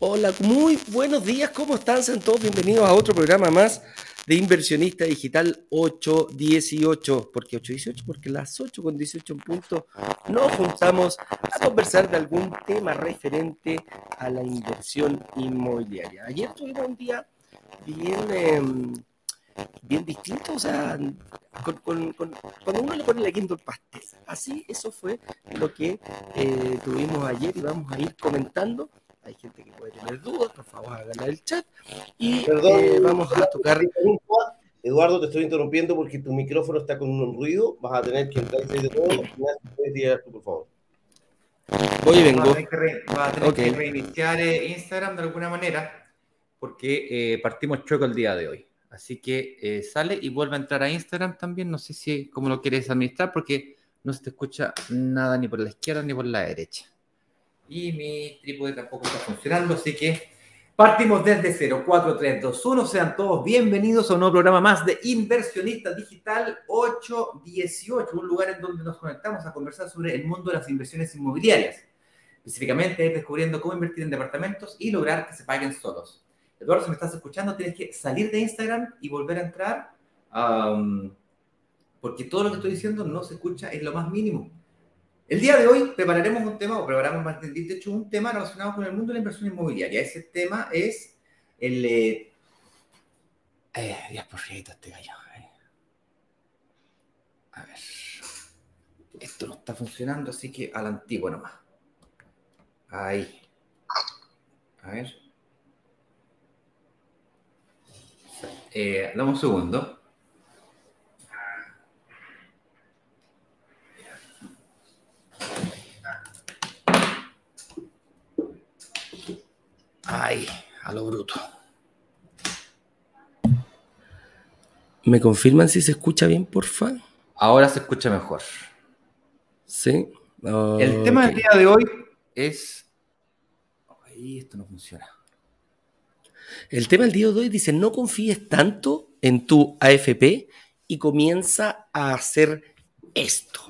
Hola, muy buenos días, ¿cómo están? Sean todos bienvenidos a otro programa más de Inversionista Digital 818. ¿Por qué 818? Porque las 8 con 18 en punto nos juntamos a conversar de algún tema referente a la inversión inmobiliaria. Ayer tuvimos un día bien... Em, bien distinto, o sea, con, cuando uno le pone la quinto el pastel. Así, eso fue lo que eh, tuvimos ayer y vamos a ir comentando. Hay gente que puede tener dudas, por favor háganla el chat. Y eh, vamos a tocar. Eduardo, te estoy interrumpiendo porque tu micrófono está con un ruido. Vas a tener que entrar y de todo. Puedes por favor. Voy y vengo. Va a tener que, reiniciar eh, Instagram de alguna manera porque partimos chueco el día de hoy. Así que eh, sale y vuelve a entrar a Instagram también. No sé si cómo lo quieres administrar porque no se te escucha nada ni por la izquierda ni por la derecha. Y mi trípode tampoco está funcionando, así que partimos desde 0, 4, 3, 2, 1. Sean todos bienvenidos a un nuevo programa más de Inversionista Digital 818, un lugar en donde nos conectamos a conversar sobre el mundo de las inversiones inmobiliarias. Específicamente descubriendo cómo invertir en departamentos y lograr que se paguen solos. Eduardo, si me estás escuchando, tienes que salir de Instagram y volver a entrar, porque todo lo que estoy diciendo no se escucha en lo más mínimo. El día de hoy prepararemos un tema, o preparamos más de hecho, un tema relacionado con el mundo de la inversión inmobiliaria. Ese tema es el... Eh, eh Dios por este gallo. Eh. A ver. Esto no está funcionando, así que a la antigua nomás. Ahí. A ver. Eh, dame un segundo. Ay, a lo bruto. ¿Me confirman si se escucha bien, porfa? Ahora se escucha mejor. Sí. El tema del día de hoy es. Ay, esto no funciona. El tema del día de hoy dice, no confíes tanto en tu AFP y comienza a hacer esto.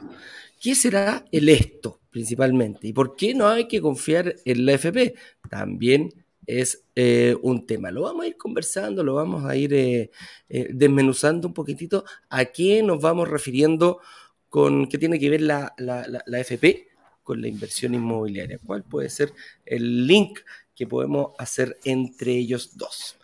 ¿Qué será el esto principalmente? ¿Y por qué no hay que confiar en la AFP? También es eh, un tema. Lo vamos a ir conversando, lo vamos a ir eh, eh, desmenuzando un poquitito a qué nos vamos refiriendo con qué tiene que ver la, la, la AFP con la inversión inmobiliaria. ¿Cuál puede ser el link que podemos hacer entre ellos dos.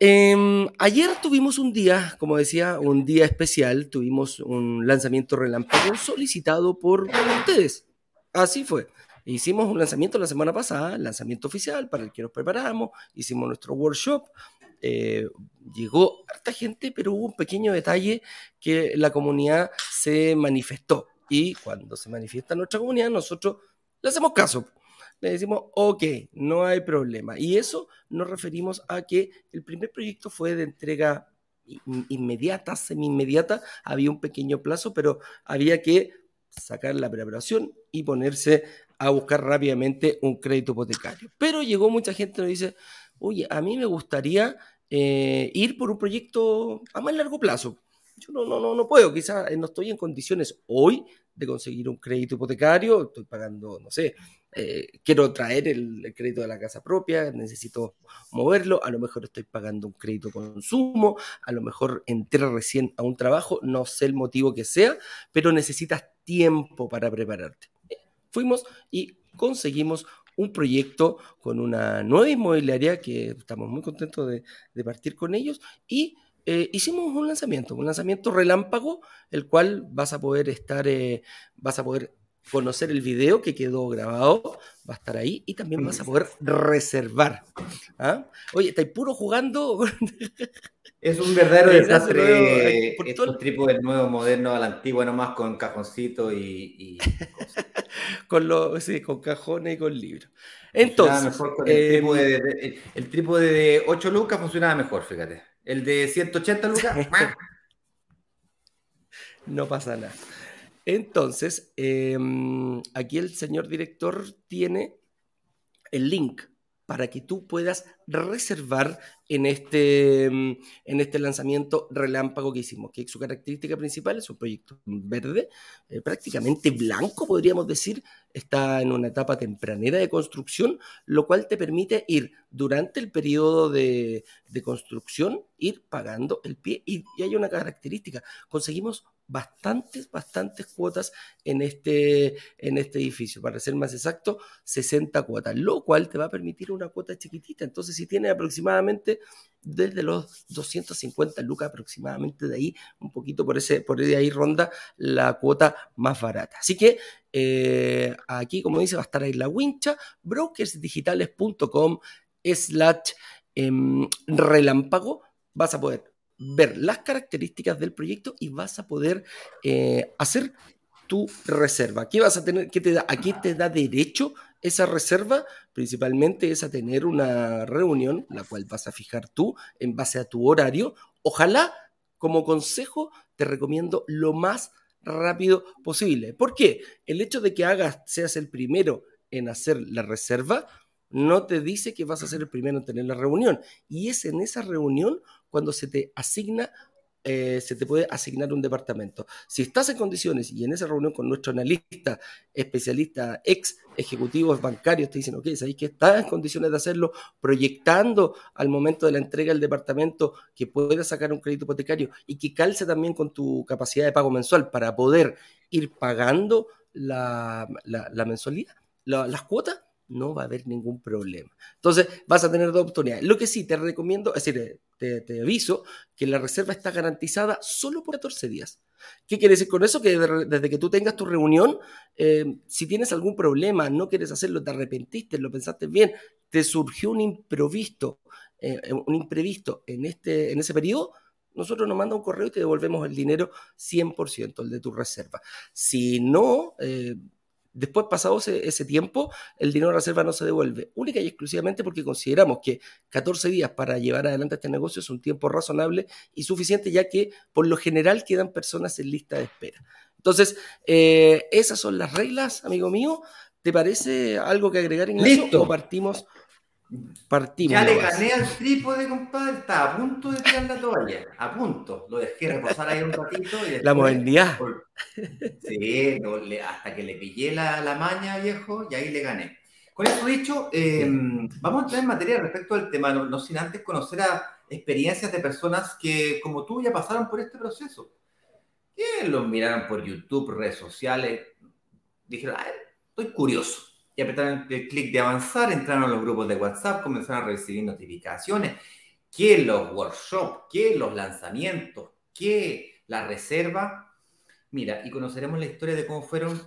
Em, ayer tuvimos un día, como decía, un día especial, tuvimos un lanzamiento relámpago solicitado por ustedes. Así fue. Hicimos un lanzamiento la semana pasada, lanzamiento oficial para el que nos preparamos, hicimos nuestro workshop, eh, llegó harta gente, pero hubo un pequeño detalle que la comunidad se manifestó. Y cuando se manifiesta nuestra comunidad, nosotros le hacemos caso le decimos, ok, no hay problema. Y eso nos referimos a que el primer proyecto fue de entrega inmediata, semi-inmediata, había un pequeño plazo, pero había que sacar la preparación y ponerse a buscar rápidamente un crédito hipotecario. Pero llegó mucha gente que nos dice, oye, a mí me gustaría eh, ir por un proyecto a más largo plazo. Yo no, no, no, no puedo, quizás no estoy en condiciones hoy de conseguir un crédito hipotecario, estoy pagando, no sé, eh, quiero traer el, crédito de la casa propia, necesito moverlo, a lo mejor estoy pagando un crédito consumo, a lo mejor entré recién a un trabajo, no sé el motivo que sea, pero necesitas tiempo para prepararte. Fuimos y conseguimos un proyecto con una nueva inmobiliaria que estamos muy contentos de, de partir con ellos y eh, hicimos un lanzamiento, un lanzamiento relámpago, el cual vas a poder estar, eh, vas a poder conocer el video que quedó grabado, va a estar ahí y también vas a poder reservar. ¿Ah? Oye, ¿estáis puro jugando? Es un verdadero desastre por estos tipo del nuevo moderno al antiguo nomás con cajoncito y, con los, sí, con cajones y con libros. Entonces, el, trípode de, el trípode de 8 lucas funcionaba mejor, fíjate. El de 180 lucas. no pasa nada. Entonces, em, aquí el señor director tiene el link para que tú puedas reservar en este, mm, en este lanzamiento relámpago que hicimos, que su característica principal es un proyecto verde, eh, prácticamente blanco, podríamos decir, está en una etapa tempranera de construcción, lo cual te permite ir durante el periodo de, de construcción, ir pagando el pie. Y, y hay una característica, conseguimos bastantes, bastantes cuotas en este, en este edificio. Para ser más exacto, 60 cuotas, lo cual te va a permitir una cuota chiquitita. Entonces, si tienes aproximadamente desde los 250 lucas aproximadamente de ahí, un poquito por ese, por ahí ronda la cuota más barata. Así que eh, aquí, como dice, va a estar ahí la wincha, brokersdigitales.com slash em, relámpago, vas a poder ver las características del proyecto y vas a poder eh, hacer tu reserva. ¿Qué vas a tener? ¿Qué te da? ¿A qué te da derecho esa reserva? Principalmente es a tener una reunión, la cual vas a fijar tú en base a tu horario. Ojalá, como consejo, te recomiendo lo más rápido posible. ¿Por qué? El hecho de que hagas, seas el primero en hacer la reserva, no te dice que vas a ser el primero en tener la reunión. Y es en esa reunión cuando se te asigna, eh, se te puede asignar un departamento. Si estás en condiciones y en esa reunión con nuestro analista, especialista, ex ejecutivos bancarios, te dicen, ok, sabéis que estás en condiciones de hacerlo, proyectando al momento de la entrega del departamento que puedas sacar un crédito hipotecario y que calce también con tu capacidad de pago mensual para poder ir pagando la, mensualidad, las cuotas, no va a haber ningún problema. Entonces, vas a tener dos oportunidades. Lo que sí te recomiendo, es decir, te, aviso que la reserva está garantizada solo por 14 días. ¿Qué quiere decir con eso? Que desde que tú tengas tu reunión, eh, si tienes algún problema, no quieres hacerlo, te arrepentiste, lo pensaste bien, te surgió un imprevisto, eh, un imprevisto en, este, en ese periodo, nosotros nos manda un correo y te devolvemos el dinero 100%, el de tu reserva. Si no, eh, Después, pasado ese, tiempo, el dinero de reserva no se devuelve, única y exclusivamente porque consideramos que 14 días para llevar adelante este negocio es un tiempo razonable y suficiente, ya que por lo general quedan personas en lista de espera. Entonces, eh, esas son las reglas, amigo mío. ¿Te parece algo que agregar en eso o partimos? Partimos. Ya le gané al trípode, compadre. Estaba a punto de tirar la toalla. A punto. Lo dejé reposar ahí un ratito. Y la modernidad. Sí, hasta que le pillé la, la, maña, viejo, y ahí le gané. Con eso dicho, em, vamos a entrar en materia respecto al tema, no, sin antes conocer a experiencias de personas que, como tú, ya pasaron por este proceso. Que los miraron por YouTube, redes sociales, dijeron, ah, estoy curioso y apretaron el clic de avanzar, entraron a los grupos de WhatsApp, comenzaron a recibir notificaciones, que los workshops, que los lanzamientos, que la reserva. Mira, y conoceremos la historia de cómo fueron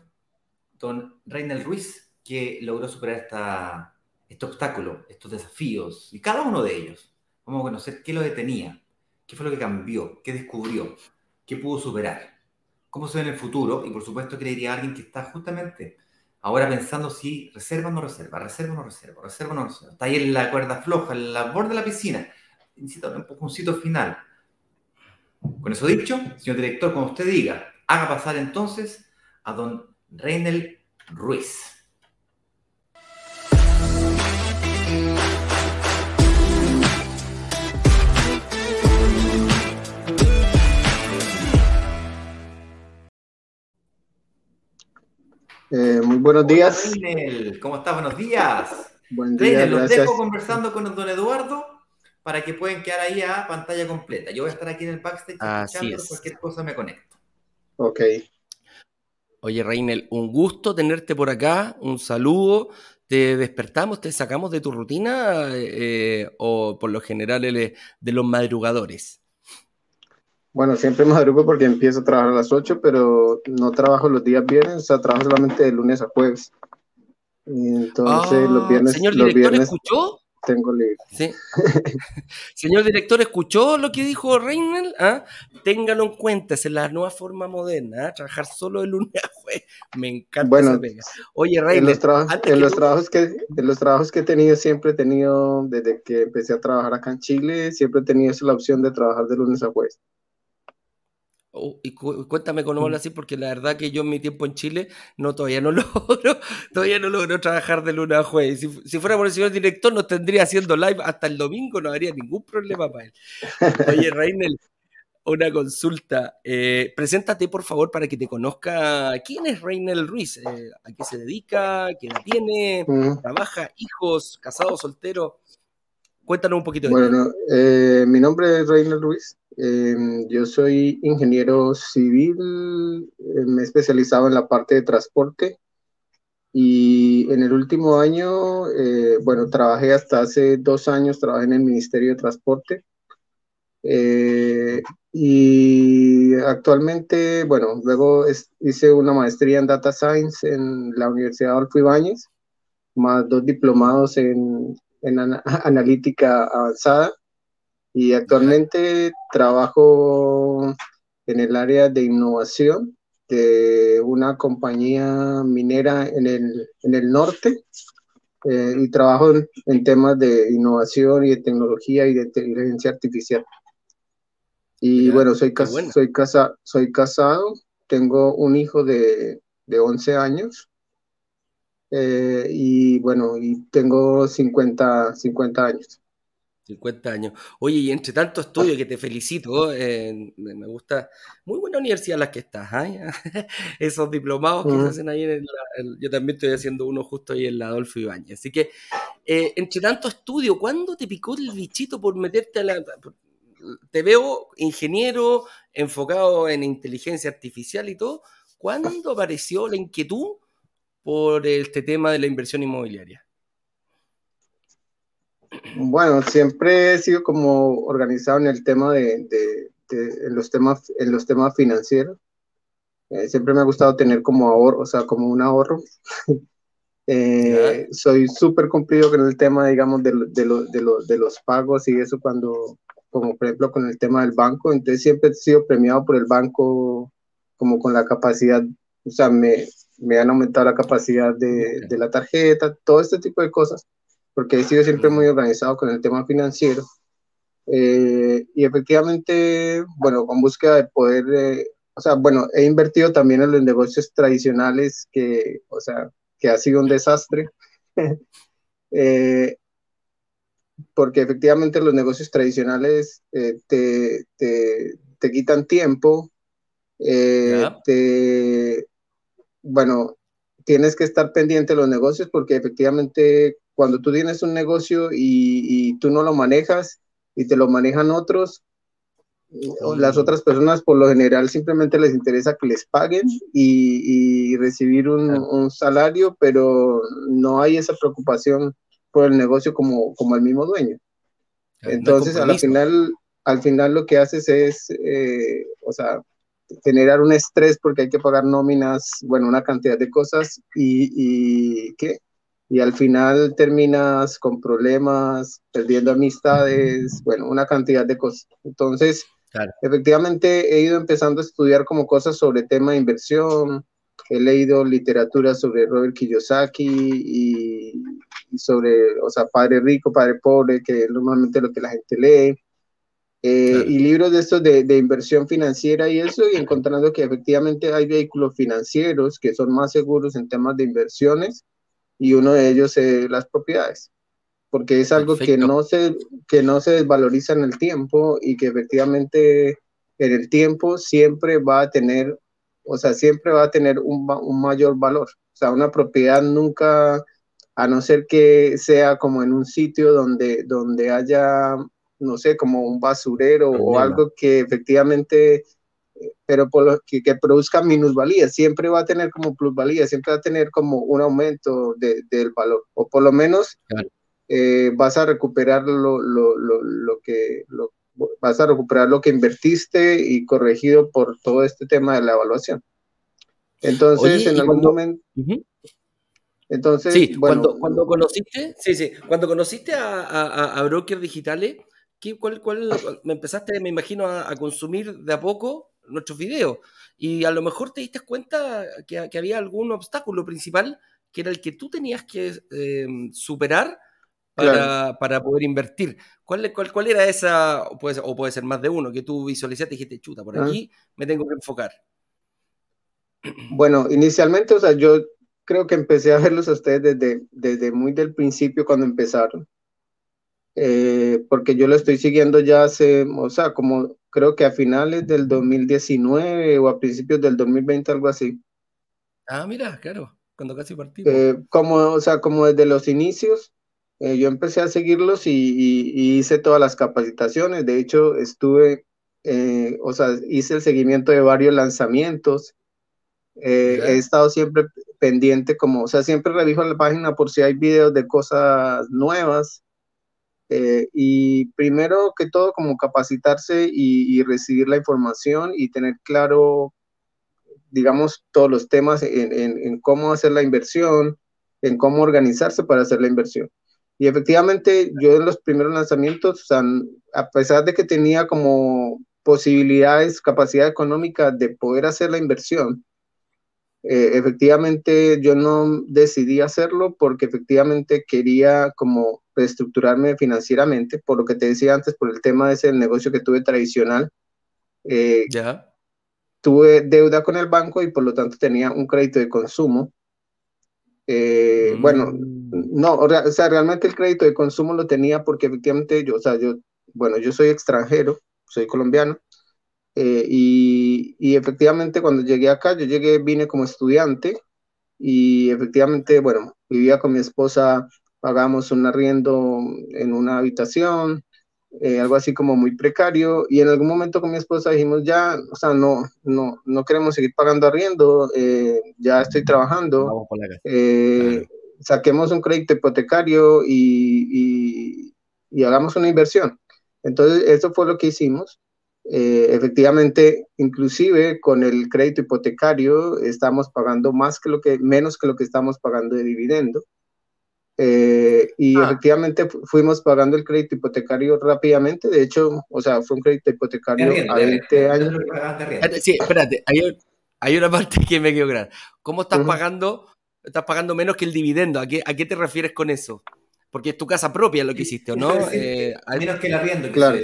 don Reinel Ruiz, que logró superar esta, este obstáculo, estos desafíos, y cada uno de ellos. Vamos a conocer qué lo detenía, qué fue lo que cambió, qué descubrió, qué pudo superar, cómo se ve en el futuro, y por supuesto que diría alguien que está justamente Ahora pensando si reserva o no reserva, reserva o no reserva, reserva o no reserva. Está ahí en la cuerda floja, en la borde de la piscina. Necesita un empujoncito final. Con eso dicho, señor director, como usted diga, haga pasar entonces a don Reinel Ruiz. Eh, muy buenos días. ¿Cómo estás? Buenos días. Buen día, los dejo conversando con don Eduardo para que puedan quedar ahí a pantalla completa. Yo voy a estar aquí en el backstage escuchando, cualquier cosa me conecto. Ok. Oye, Reinel, un gusto tenerte por acá, un saludo. ¿Te despertamos, te sacamos de tu rutina eh, o por lo general de los madrugadores? Bueno, siempre madrugo porque empiezo a trabajar a las 8, pero no trabajo los días viernes, o sea, trabajo solamente de lunes a jueves. Entonces, los ah, viernes. Señor los director, ¿escuchó? Tengo libre. Sí. Señor director, ¿escuchó lo que dijo Reinel? ¿Ah? Téngalo en cuenta, es la nueva forma moderna, ¿ah? trabajar solo de lunes a jueves. Me encanta bueno, Oye, Reinel. En, los, en los trabajos que, en los trabajos que he tenido, siempre he tenido, desde que empecé a trabajar acá en Chile, siempre he tenido la opción de trabajar de lunes a jueves. Oh, y cuéntame cómo lo mm. así, porque la verdad que yo en mi tiempo en Chile no todavía no logro, todavía no logro trabajar de luna a jueves. Si, si, fuera por el señor director, nos tendría haciendo live hasta el domingo, no habría ningún problema para él. Oye, Reinel, una consulta. Eh, preséntate, por favor, para que te conozca. ¿Quién es Reinel Ruiz? Eh, ¿A qué se dedica? ¿Quién tiene? Mm. ¿Trabaja? ¿Hijos? ¿Casado? ¿Soltero? Cuéntanos un poquito. Bueno, eh, mi nombre es Reinel Ruiz. Em, yo soy ingeniero civil, me he especializado en la parte de transporte y en el último año, bueno, trabajé hasta hace dos años, trabajé en el Ministerio de Transporte eh, y actualmente, bueno, luego hice una maestría en Data Science en la Universidad Adolfo Ibáñez, más dos diplomados en, en analítica avanzada. Y actualmente trabajo en el área de innovación de una compañía minera en el, en el norte eh, y trabajo en, en, temas de innovación y de tecnología y de inteligencia artificial. Y bueno, soy, soy, casa soy casado, tengo un hijo de, de 11 años eh, y bueno, y tengo 50, 50 años. 50 años. Oye, y entre tanto estudio que te felicito, eh, me gusta, muy buena universidad las que estás, ¿eh? esos diplomados que se hacen ahí en el, yo también estoy haciendo uno justo ahí en la Adolfo Ibáñez. Así que, eh, entre tanto estudio, ¿cuándo te picó el bichito por meterte a la, te veo ingeniero, enfocado en inteligencia artificial y todo. ¿Cuándo apareció la inquietud por este tema de la inversión inmobiliaria? Bueno, siempre he sido como organizado en el tema de, en los temas, en los temas financieros. Eh, siempre me ha gustado tener como ahorro, o sea, como un ahorro. Eh, soy súper cumplido con el tema, digamos, de, de, los pagos y eso cuando, como por ejemplo con el tema del banco, entonces siempre he sido premiado por el banco como con la capacidad, o sea, me, me han aumentado la capacidad de, de, la tarjeta, todo este tipo de cosas, porque he sido siempre muy organizado con el tema financiero. Eh, y efectivamente, bueno, con búsqueda de poder, eh, o sea, bueno, he invertido también en los negocios tradicionales que, o sea, que ha sido un desastre. eh, porque efectivamente los negocios tradicionales eh, te, te, quitan tiempo, eh, bueno, tienes que estar pendiente de los negocios porque efectivamente cuando tú tienes un negocio y, tú no lo manejas y te lo manejan otros, las otras personas por lo general simplemente les interesa que les paguen y, recibir un, un, salario, pero no hay esa preocupación el negocio como, como el mismo dueño. Entonces, al final, al final lo que haces es, eh, o sea, generar un estrés porque hay que pagar nóminas, bueno, una cantidad de cosas y, y ¿qué? Y al final terminas con problemas, perdiendo amistades, bueno, una cantidad de cosas. Entonces, efectivamente he ido empezando a estudiar como cosas sobre tema de inversión, he leído literatura sobre Robert Kiyosaki y, sobre, o sea, Padre Rico, Padre Pobre, que es normalmente lo que la gente lee. Eh, y libros de estos de, de, inversión financiera y eso, y encontrando que efectivamente hay vehículos financieros que son más seguros en temas de inversiones, y uno de ellos es las propiedades, porque es algo que no, se, que no se desvaloriza en el tiempo y que efectivamente en el tiempo siempre va a tener o sea, siempre va a tener un, mayor valor. O sea, una propiedad nunca, a no ser que sea como en un sitio donde, donde haya, no sé, como un basurero o algo que efectivamente, pero por lo que, que, produzca minusvalía, siempre va a tener como plusvalía, siempre va a tener como un aumento del valor, o por lo menos eh, vas a recuperar lo, lo, lo, lo que, lo, vas a recuperar lo que invertiste y corregido por todo este tema de la evaluación. Entonces, en algún momento... Entonces, sí, cuando, cuando, conociste, sí, sí, cuando conociste a, a, a brokers digitales, ¿qué, cuál, cuál, me empezaste, me imagino, a, consumir de a poco nuestros videos y a lo mejor te diste cuenta que, que había algún obstáculo principal que era el que tú tenías que eh, superar para, para poder invertir. ¿Cuál, cuál, cuál era esa, o puede, ser, o puede ser más de uno, que tú visualizaste y dijiste, chuta, por aquí me tengo que enfocar? Bueno, inicialmente, o sea, yo creo que empecé a verlos a ustedes desde, desde muy del principio cuando empezaron. Eh, porque yo lo estoy siguiendo ya hace, o sea, como creo que a finales del 2019 o a principios del 2020, algo así. Ah, mira, claro, cuando casi partimos. Eh, como, o sea, como desde los inicios, eh, yo empecé a seguirlos y, hice todas las capacitaciones. De hecho, estuve, o sea, hice el seguimiento de varios lanzamientos. he estado siempre pendiente, como, o sea, siempre reviso la página por si hay videos de cosas nuevas. Eh, y primero que todo, como capacitarse y, recibir la información y tener claro, digamos, todos los temas en, cómo hacer la inversión, en cómo organizarse para hacer la inversión. Y efectivamente, yo en los primeros lanzamientos, a pesar de que tenía como posibilidades, capacidad económica de poder hacer la inversión, eh, efectivamente yo no decidí hacerlo porque efectivamente quería como reestructurarme financieramente, por lo que te decía antes, por el tema de ese negocio que tuve tradicional. Eh, ya. Tuve deuda con el banco y por lo tanto tenía un crédito de consumo. Eh, bueno, mm. no, o sea, realmente el crédito de consumo lo tenía porque efectivamente yo, o sea, yo, bueno, yo soy extranjero, soy colombiano, eh, y, y, efectivamente cuando llegué acá, yo llegué, vine como estudiante y efectivamente, bueno, vivía con mi esposa, pagamos un arriendo en una habitación, eh, algo así como muy precario, y en algún momento con mi esposa dijimos, ya, o sea, no, no, no queremos seguir pagando arriendo, eh, ya estoy trabajando, saquemos un crédito hipotecario y, y, y hagamos una inversión. Entonces, eso fue lo que hicimos. Eh, efectivamente, inclusive con el crédito hipotecario estamos pagando más que lo que, menos que lo que estamos pagando de dividendo. Eh, y ah. efectivamente fuimos pagando el crédito hipotecario rápidamente. De hecho, o sea, fue un crédito hipotecario a 20 años. Sí, espérate, hay, hay, una parte que me quedó claro. ¿Cómo estás pagando? Estás pagando menos que el dividendo. ¿A qué, ¿A qué te refieres con eso? Porque es tu casa propia lo que hiciste, ¿o no? Eh, menos que el arriendo. Claro.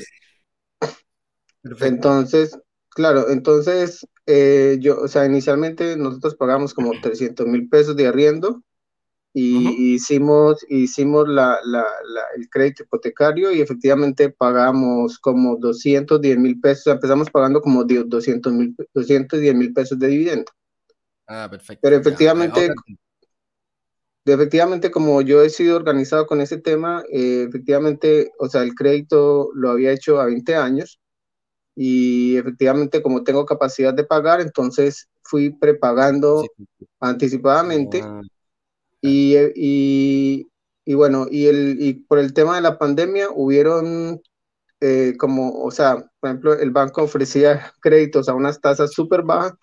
Entonces, claro, entonces eh, yo, o sea, inicialmente nosotros pagamos como 300 mil pesos de arriendo y hicimos, hicimos la, la, el crédito hipotecario y efectivamente pagamos como 210 mil pesos, empezamos pagando como 200 mil, 210 mil pesos de dividendo. Ah, perfecto. Pero efectivamente, efectivamente, como yo he sido organizado con ese tema, eh, efectivamente, o sea, el crédito lo había hecho a 20 años y efectivamente como tengo capacidad de pagar, entonces fui prepagando anticipadamente ah, y, y, y, bueno, y, el, y por el tema de la pandemia hubieron eh, como, o sea, por ejemplo, el banco ofrecía créditos a unas tasas súper bajas,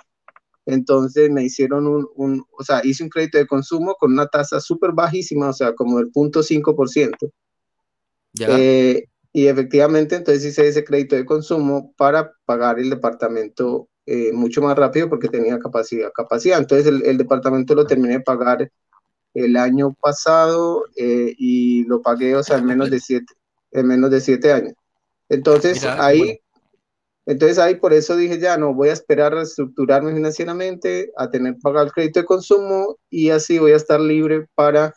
entonces me hicieron un, un, o sea, hice un crédito de consumo con una tasa súper bajísima, o sea, como el 0.5%. ¿Ya? Eh, y efectivamente, entonces hice ese crédito de consumo para pagar el departamento eh, mucho más rápido porque tenía capacidad. capacidad. Entonces el, el departamento lo terminé de pagar el año pasado eh, y lo pagué, o sea, en menos de siete, en menos de siete años. Entonces ahí, entonces ahí por eso dije ya no voy a esperar a reestructurarme financieramente, a tener pagado el crédito de consumo y así voy a estar libre para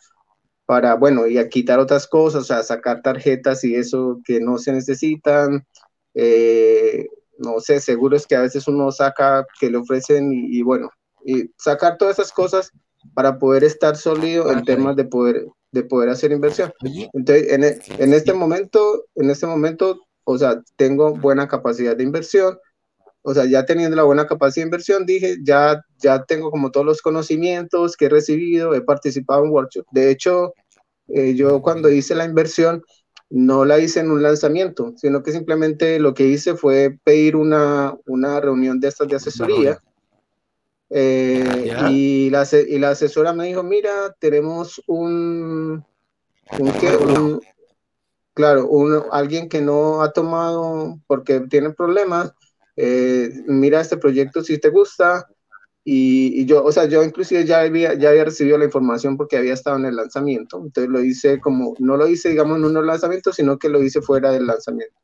para, bueno, y a quitar otras cosas, sea, sacar tarjetas y eso que no se necesitan. Eh, no sé, seguro es que a veces uno saca que le ofrecen y, bueno, y sacar todas esas cosas para poder estar sólido en temas de poder, de poder hacer inversión. Entonces, en, e, en este momento, en este momento, o sea, tengo buena capacidad de inversión, o sea, ya teniendo la buena capacidad de inversión, dije, ya, ya tengo como todos los conocimientos que he recibido, he participado en workshops. De hecho, eh, yo cuando hice la inversión, no la hice en un lanzamiento, sino que simplemente lo que hice fue pedir una, una reunión de estas de asesoría. Eh, y, la, y la asesora me dijo, mira, tenemos un, un, claro, un, alguien que no ha tomado porque tiene problemas, eh, mira este proyecto si te gusta, y, yo, o sea, yo inclusive ya había, ya había recibido la información porque había estado en el lanzamiento, entonces lo hice como, no lo hice, digamos, en unos lanzamientos, sino que lo hice fuera del lanzamiento.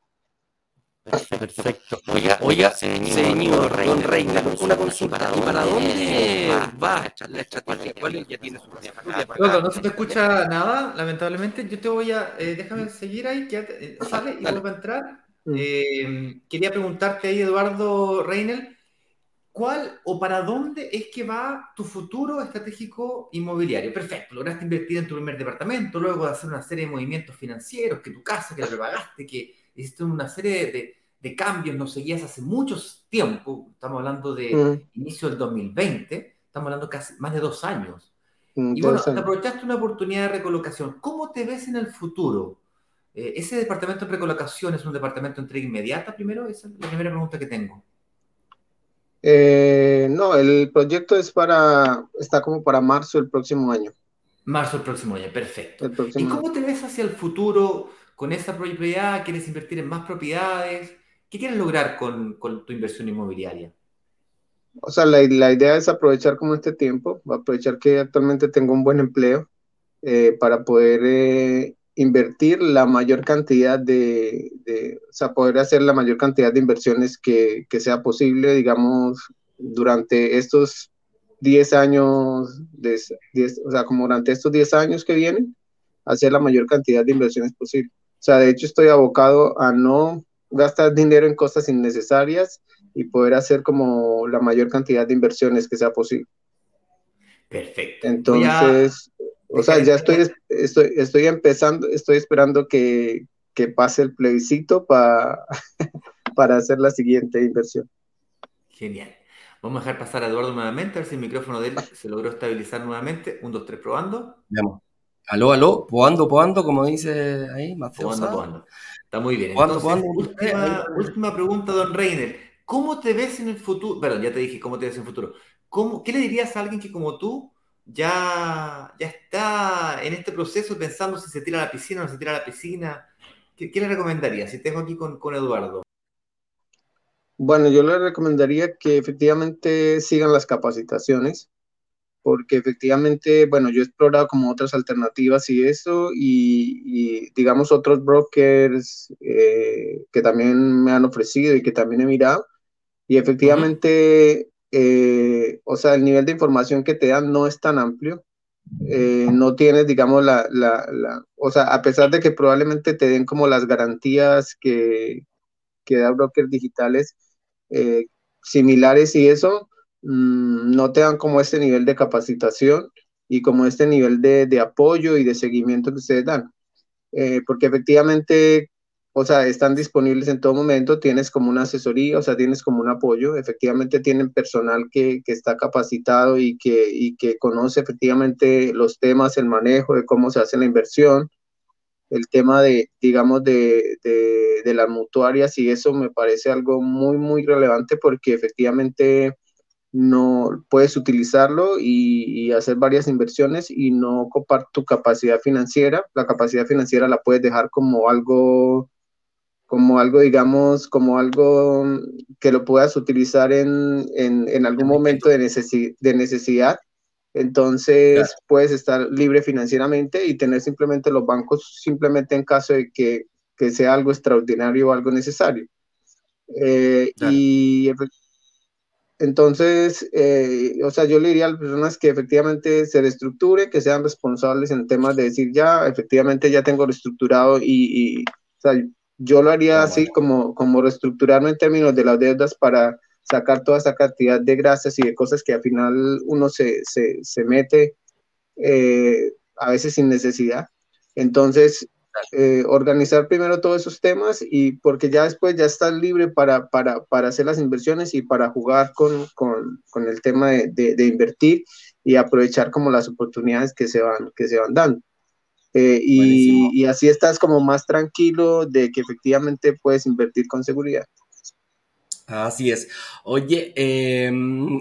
Perfecto. Oiga, oiga, señor, Don Reina, una consulta. ¿Y para dónde va la estrategia? ¿Cuál ya tiene su no se te escucha nada, lamentablemente. Yo te voy a, eh, déjame seguir ahí, que eh, sale y vuelve a entrar. Mm. Eh, quería preguntarte ahí, Eduardo Reinel, ¿cuál o para dónde es que va tu futuro estratégico inmobiliario? Perfecto, lograste invertir en tu primer departamento, luego de hacer una serie de movimientos financieros, que tu casa, que la prepagaste, que hiciste una serie de, de cambios, no seguías hace mucho tiempo, estamos hablando de mm. inicio del 2020, estamos hablando casi más de dos años. Mm, y bueno, aprovechaste una oportunidad de recolocación. ¿Cómo te ves en el futuro? Eh, ¿Ese departamento de recolocación es un departamento de entrega inmediata primero? Esa es la primera pregunta que tengo. Eh, no, el proyecto es para, está como para marzo del próximo año. Marzo del próximo año, perfecto. ¿Y cómo te ves hacia el futuro con esa propiedad? ¿Quieres invertir en más propiedades? ¿Qué quieres lograr con, tu inversión inmobiliaria? O sea, la, idea es aprovechar como este tiempo, aprovechar que actualmente tengo un buen empleo eh, para poder eh, invertir la mayor cantidad de, o sea, poder hacer la mayor cantidad de inversiones que, sea posible, digamos, durante estos 10 años, de, o sea, como durante estos 10 años que vienen, hacer la mayor cantidad de inversiones posible. O sea, de hecho estoy abocado a no gastar dinero en cosas innecesarias y poder hacer como la mayor cantidad de inversiones que sea posible. Perfecto. Entonces, o sea, ya estoy, estoy, estoy empezando, estoy esperando que, que pase el plebiscito para, para hacer la siguiente inversión. Genial. Vamos a dejar pasar a Eduardo nuevamente, a ver si el micrófono de él se logró estabilizar nuevamente. Un, dos, tres, probando. Veamos. Aló, aló, poando, poando, como dice ahí, más Poando, poando. Está muy bien. última, pregunta, don Reiner. ¿Cómo te ves en el futuro? Perdón, ya te dije cómo te ves en el futuro. ¿Cómo, ¿Qué le dirías a alguien que como tú ya, ya está en este proceso pensando si se tira a la piscina o no se tira a la piscina? ¿Qué, le recomendarías? Si tengo aquí con, con Eduardo. Bueno, yo le recomendaría que efectivamente sigan las capacitaciones, porque efectivamente, bueno, yo he explorado como otras alternativas y eso, y, digamos otros brokers eh, que también me han ofrecido y que también he mirado, y efectivamente, eh, o sea, el nivel de información que te dan no es tan amplio, eh, no tienes, digamos, la, la, la, o sea, a pesar de que probablemente te den como las garantías que, que da brokers digitales similares y eso, Mm, no te dan como este nivel de capacitación y como este nivel de, apoyo y de seguimiento que ustedes dan. Eh, porque efectivamente, o sea, están disponibles en todo momento, tienes como una asesoría, o sea, tienes como un apoyo, efectivamente tienen personal que, está capacitado y que, y que conoce efectivamente los temas, el manejo de cómo se hace la inversión, el tema de, digamos, de, de, de las mutuarias y eso me parece algo muy, muy relevante porque efectivamente no puedes utilizarlo y, hacer varias inversiones y no copar tu capacidad financiera. La capacidad financiera la puedes dejar como algo, como algo, digamos, como algo que lo puedas utilizar en, en, algún momento de, de necesidad. Entonces puedes estar libre financieramente y tener simplemente los bancos simplemente en caso de que, que sea algo extraordinario o algo necesario. Eh, y entonces, eh, o sea, yo le diría a las personas que efectivamente se reestructure, que sean responsables en temas de decir, ya, efectivamente ya tengo reestructurado y, o sea, yo lo haría así como, como reestructurarme en términos de las deudas para sacar toda esa cantidad de grasas y de cosas que al final uno se, se, se mete eh, a veces sin necesidad. Entonces, eh, organizar primero todos esos temas y porque ya después ya estás libre para, para, para hacer las inversiones y para jugar con, con, con el tema de, de, invertir y aprovechar como las oportunidades que se van, que se van dando. Eh, y, y, así estás como más tranquilo de que efectivamente puedes invertir con seguridad. Así es. Oye, eh,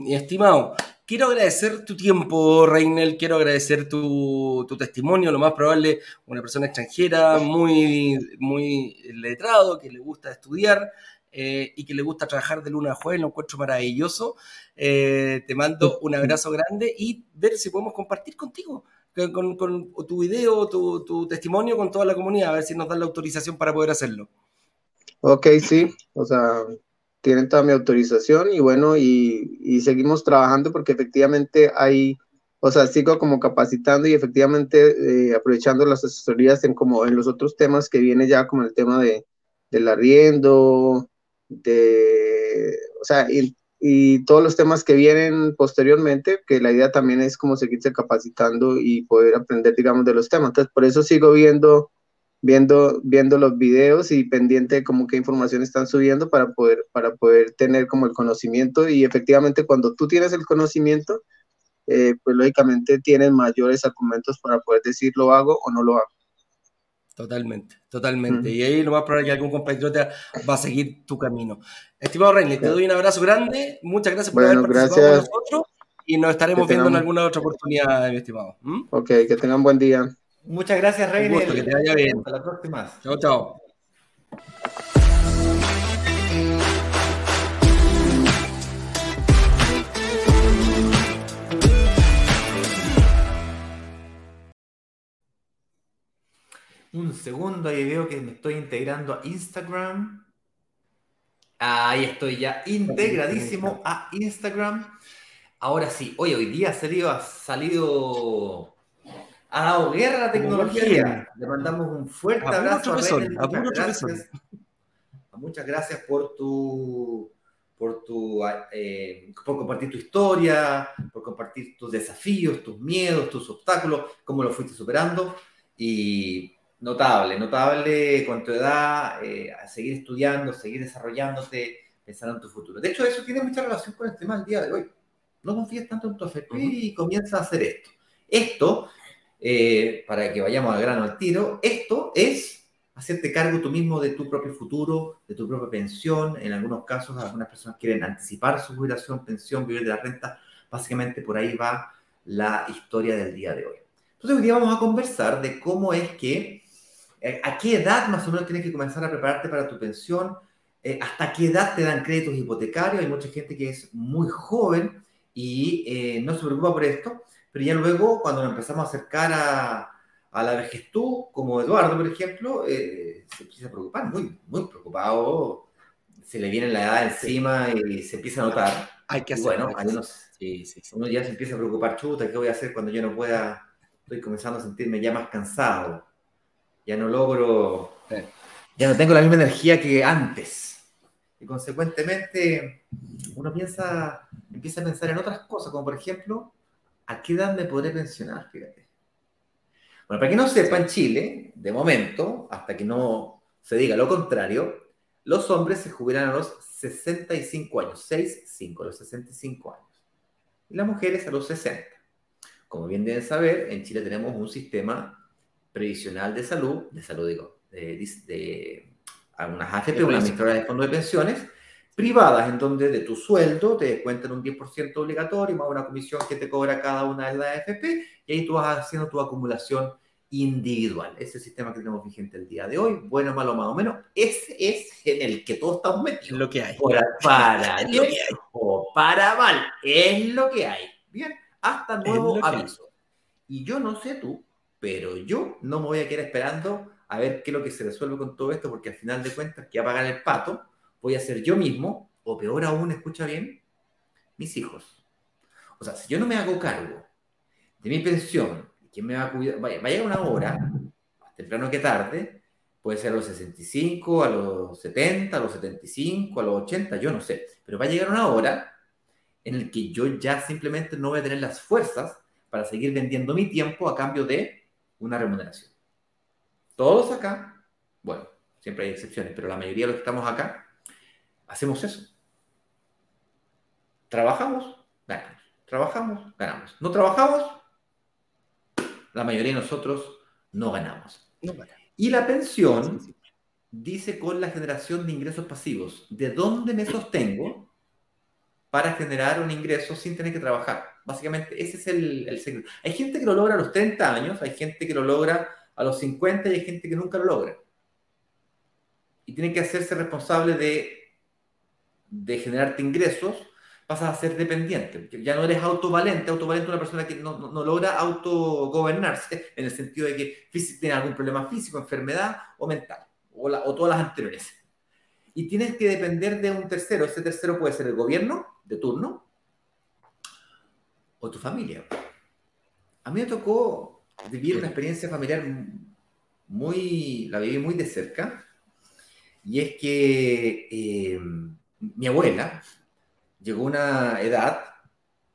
estimado, Quiero agradecer tu tiempo, Reinel, quiero agradecer tu, testimonio, lo más probable, una persona extranjera, muy, muy letrado, que le gusta estudiar, eh, y que le gusta trabajar de luna a jueves, lo encuentro maravilloso. Eh, te mando un abrazo grande y ver si podemos compartir contigo. Con, tu video, tu, tu, testimonio con toda la comunidad, a ver si nos dan la autorización para poder hacerlo. Ok, sí, o sea, tienen toda mi autorización y bueno, y, y seguimos trabajando porque efectivamente hay o sea, sigo como capacitando y efectivamente eh, aprovechando las asesorías en como en los otros temas que viene ya como el tema de del arriendo, de, o sea, y, todos los temas que vienen posteriormente, que la idea también es como seguirse capacitando y poder aprender, digamos, de los temas. Entonces, por eso sigo viendo, viendo, viendo los videos y pendiente de como qué información están subiendo para poder, para poder tener como el conocimiento y efectivamente cuando tú tienes el conocimiento, eh, pues lógicamente tienen mayores argumentos para poder decir lo hago o no lo hago. Totalmente, totalmente. Y ahí lo más probable es que algún compatriota va a seguir tu camino. Estimado René, te doy un abrazo grande. Muchas gracias por haber participado con nosotros y nos estaremos viendo en alguna otra oportunidad, mi estimado. ¿Mm? Ok, que tengan buen día. Muchas gracias, René. Que te vaya bien. Hasta la próxima. Chao, chao. Un segundo, ahí veo que me estoy integrando a Instagram. Ahí estoy ya integradísimo a Instagram. Ahora sí, hoy, hoy día ha salido, ha dado guerra a la tecnología. Le mandamos un fuerte abrazo a Muchas gracias. Muchas gracias por tu por tu eh, por compartir tu historia, por compartir tus desafíos, tus miedos, tus obstáculos, cómo lo fuiste superando. Y Notable, notable con tu edad, eh, a seguir estudiando, seguir desarrollándote, pensando en tu futuro. De hecho, eso tiene mucha relación con el tema del día de hoy. No confíes tanto en tu FP y comienza a hacer esto. Esto, eh, para que vayamos al grano al tiro, esto es hacerte cargo tú mismo de tu propio futuro, de tu propia pensión. En algunos casos, algunas personas quieren anticipar su jubilación, pensión, vivir de la renta. Básicamente por ahí va la historia del día de hoy. Entonces hoy día vamos a conversar de cómo es que eh, ¿A qué edad más o menos tienes que comenzar a prepararte para tu pensión? Eh, ¿Hasta qué edad te dan créditos hipotecarios? Hay mucha gente que es muy joven y eh, no se preocupa por esto, pero ya luego cuando nos empezamos a acercar a, a la vejetud, como Eduardo, por ejemplo, se empieza a preocupar, muy, muy preocupado, se le viene la edad encima y se empieza a notar. Hay que hacer. Bueno, sí, sí, uno ya se empieza a preocupar, chuta, ¿qué voy a hacer cuando yo no pueda? Estoy comenzando a sentirme ya más cansado ya no logro, ya no tengo la misma energía que antes. Y consecuentemente uno piensa, empieza a pensar en otras cosas, como por ejemplo, ¿a qué edad me podré pensionar? Fíjate. Bueno, para que no sepa, en Chile, de momento, hasta que no se diga lo contrario, los hombres se jubilan a los 65 años, 6, 5, a los 65 años. Y las mujeres a los 60. Como bien deben saber, en Chile tenemos un sistema previsional de salud, de salud digo, de, de algunas AFP, una administradora de fondos de pensiones, privadas, en donde de tu sueldo te descuentan un 10% obligatorio, más una comisión que te cobra cada una de las AFP, y ahí tú vas haciendo tu acumulación individual. Ese sistema que tenemos vigente el día de hoy, bueno, malo, más o menos, ese es en el que todos estamos metidos. Lo que hay. para bien o para mal, es lo que hay. Bien, hasta nuevo aviso. Y yo no sé tú, pero yo no me voy a quedar esperando a ver qué es lo que se resuelve con todo esto, porque al final de cuentas, que a pagar el pato, voy a ser yo mismo, o peor aún, escucha bien, mis hijos. O sea, si yo no me hago cargo de mi pensión, ¿quién me va a cuidar? Vaya, vaya una hora, más temprano que tarde, puede ser a los 65, a los 70, a los 75, a los 80, yo no sé, pero va a llegar una hora en el que yo ya simplemente no voy a tener las fuerzas para seguir vendiendo mi tiempo a cambio de una remuneración. Todos acá, bueno, siempre hay excepciones, pero la mayoría de los que estamos acá, hacemos eso. Trabajamos, ganamos. Trabajamos, ganamos. No trabajamos, la mayoría de nosotros no ganamos. Y la pensión dice con la generación de ingresos pasivos, ¿de dónde me sostengo para generar un ingreso sin tener que trabajar? Básicamente, ese es el, secreto. Hay gente que lo logra a los 30 años, hay gente que lo logra a los 50 y hay gente que nunca lo logra. Y tiene que hacerse responsable de de generarte ingresos, pasas a ser dependiente. Ya no eres autovalente. Autovalente es una persona que no, no, logra autogobernarse en el sentido de que tiene algún problema físico, enfermedad o mental, o, o todas las anteriores. Y tienes que depender de un tercero. Ese tercero puede ser el gobierno de turno o tu familia. A mí me tocó vivir una experiencia familiar muy, la viví muy de cerca, y es que eh, mi abuela llegó a una edad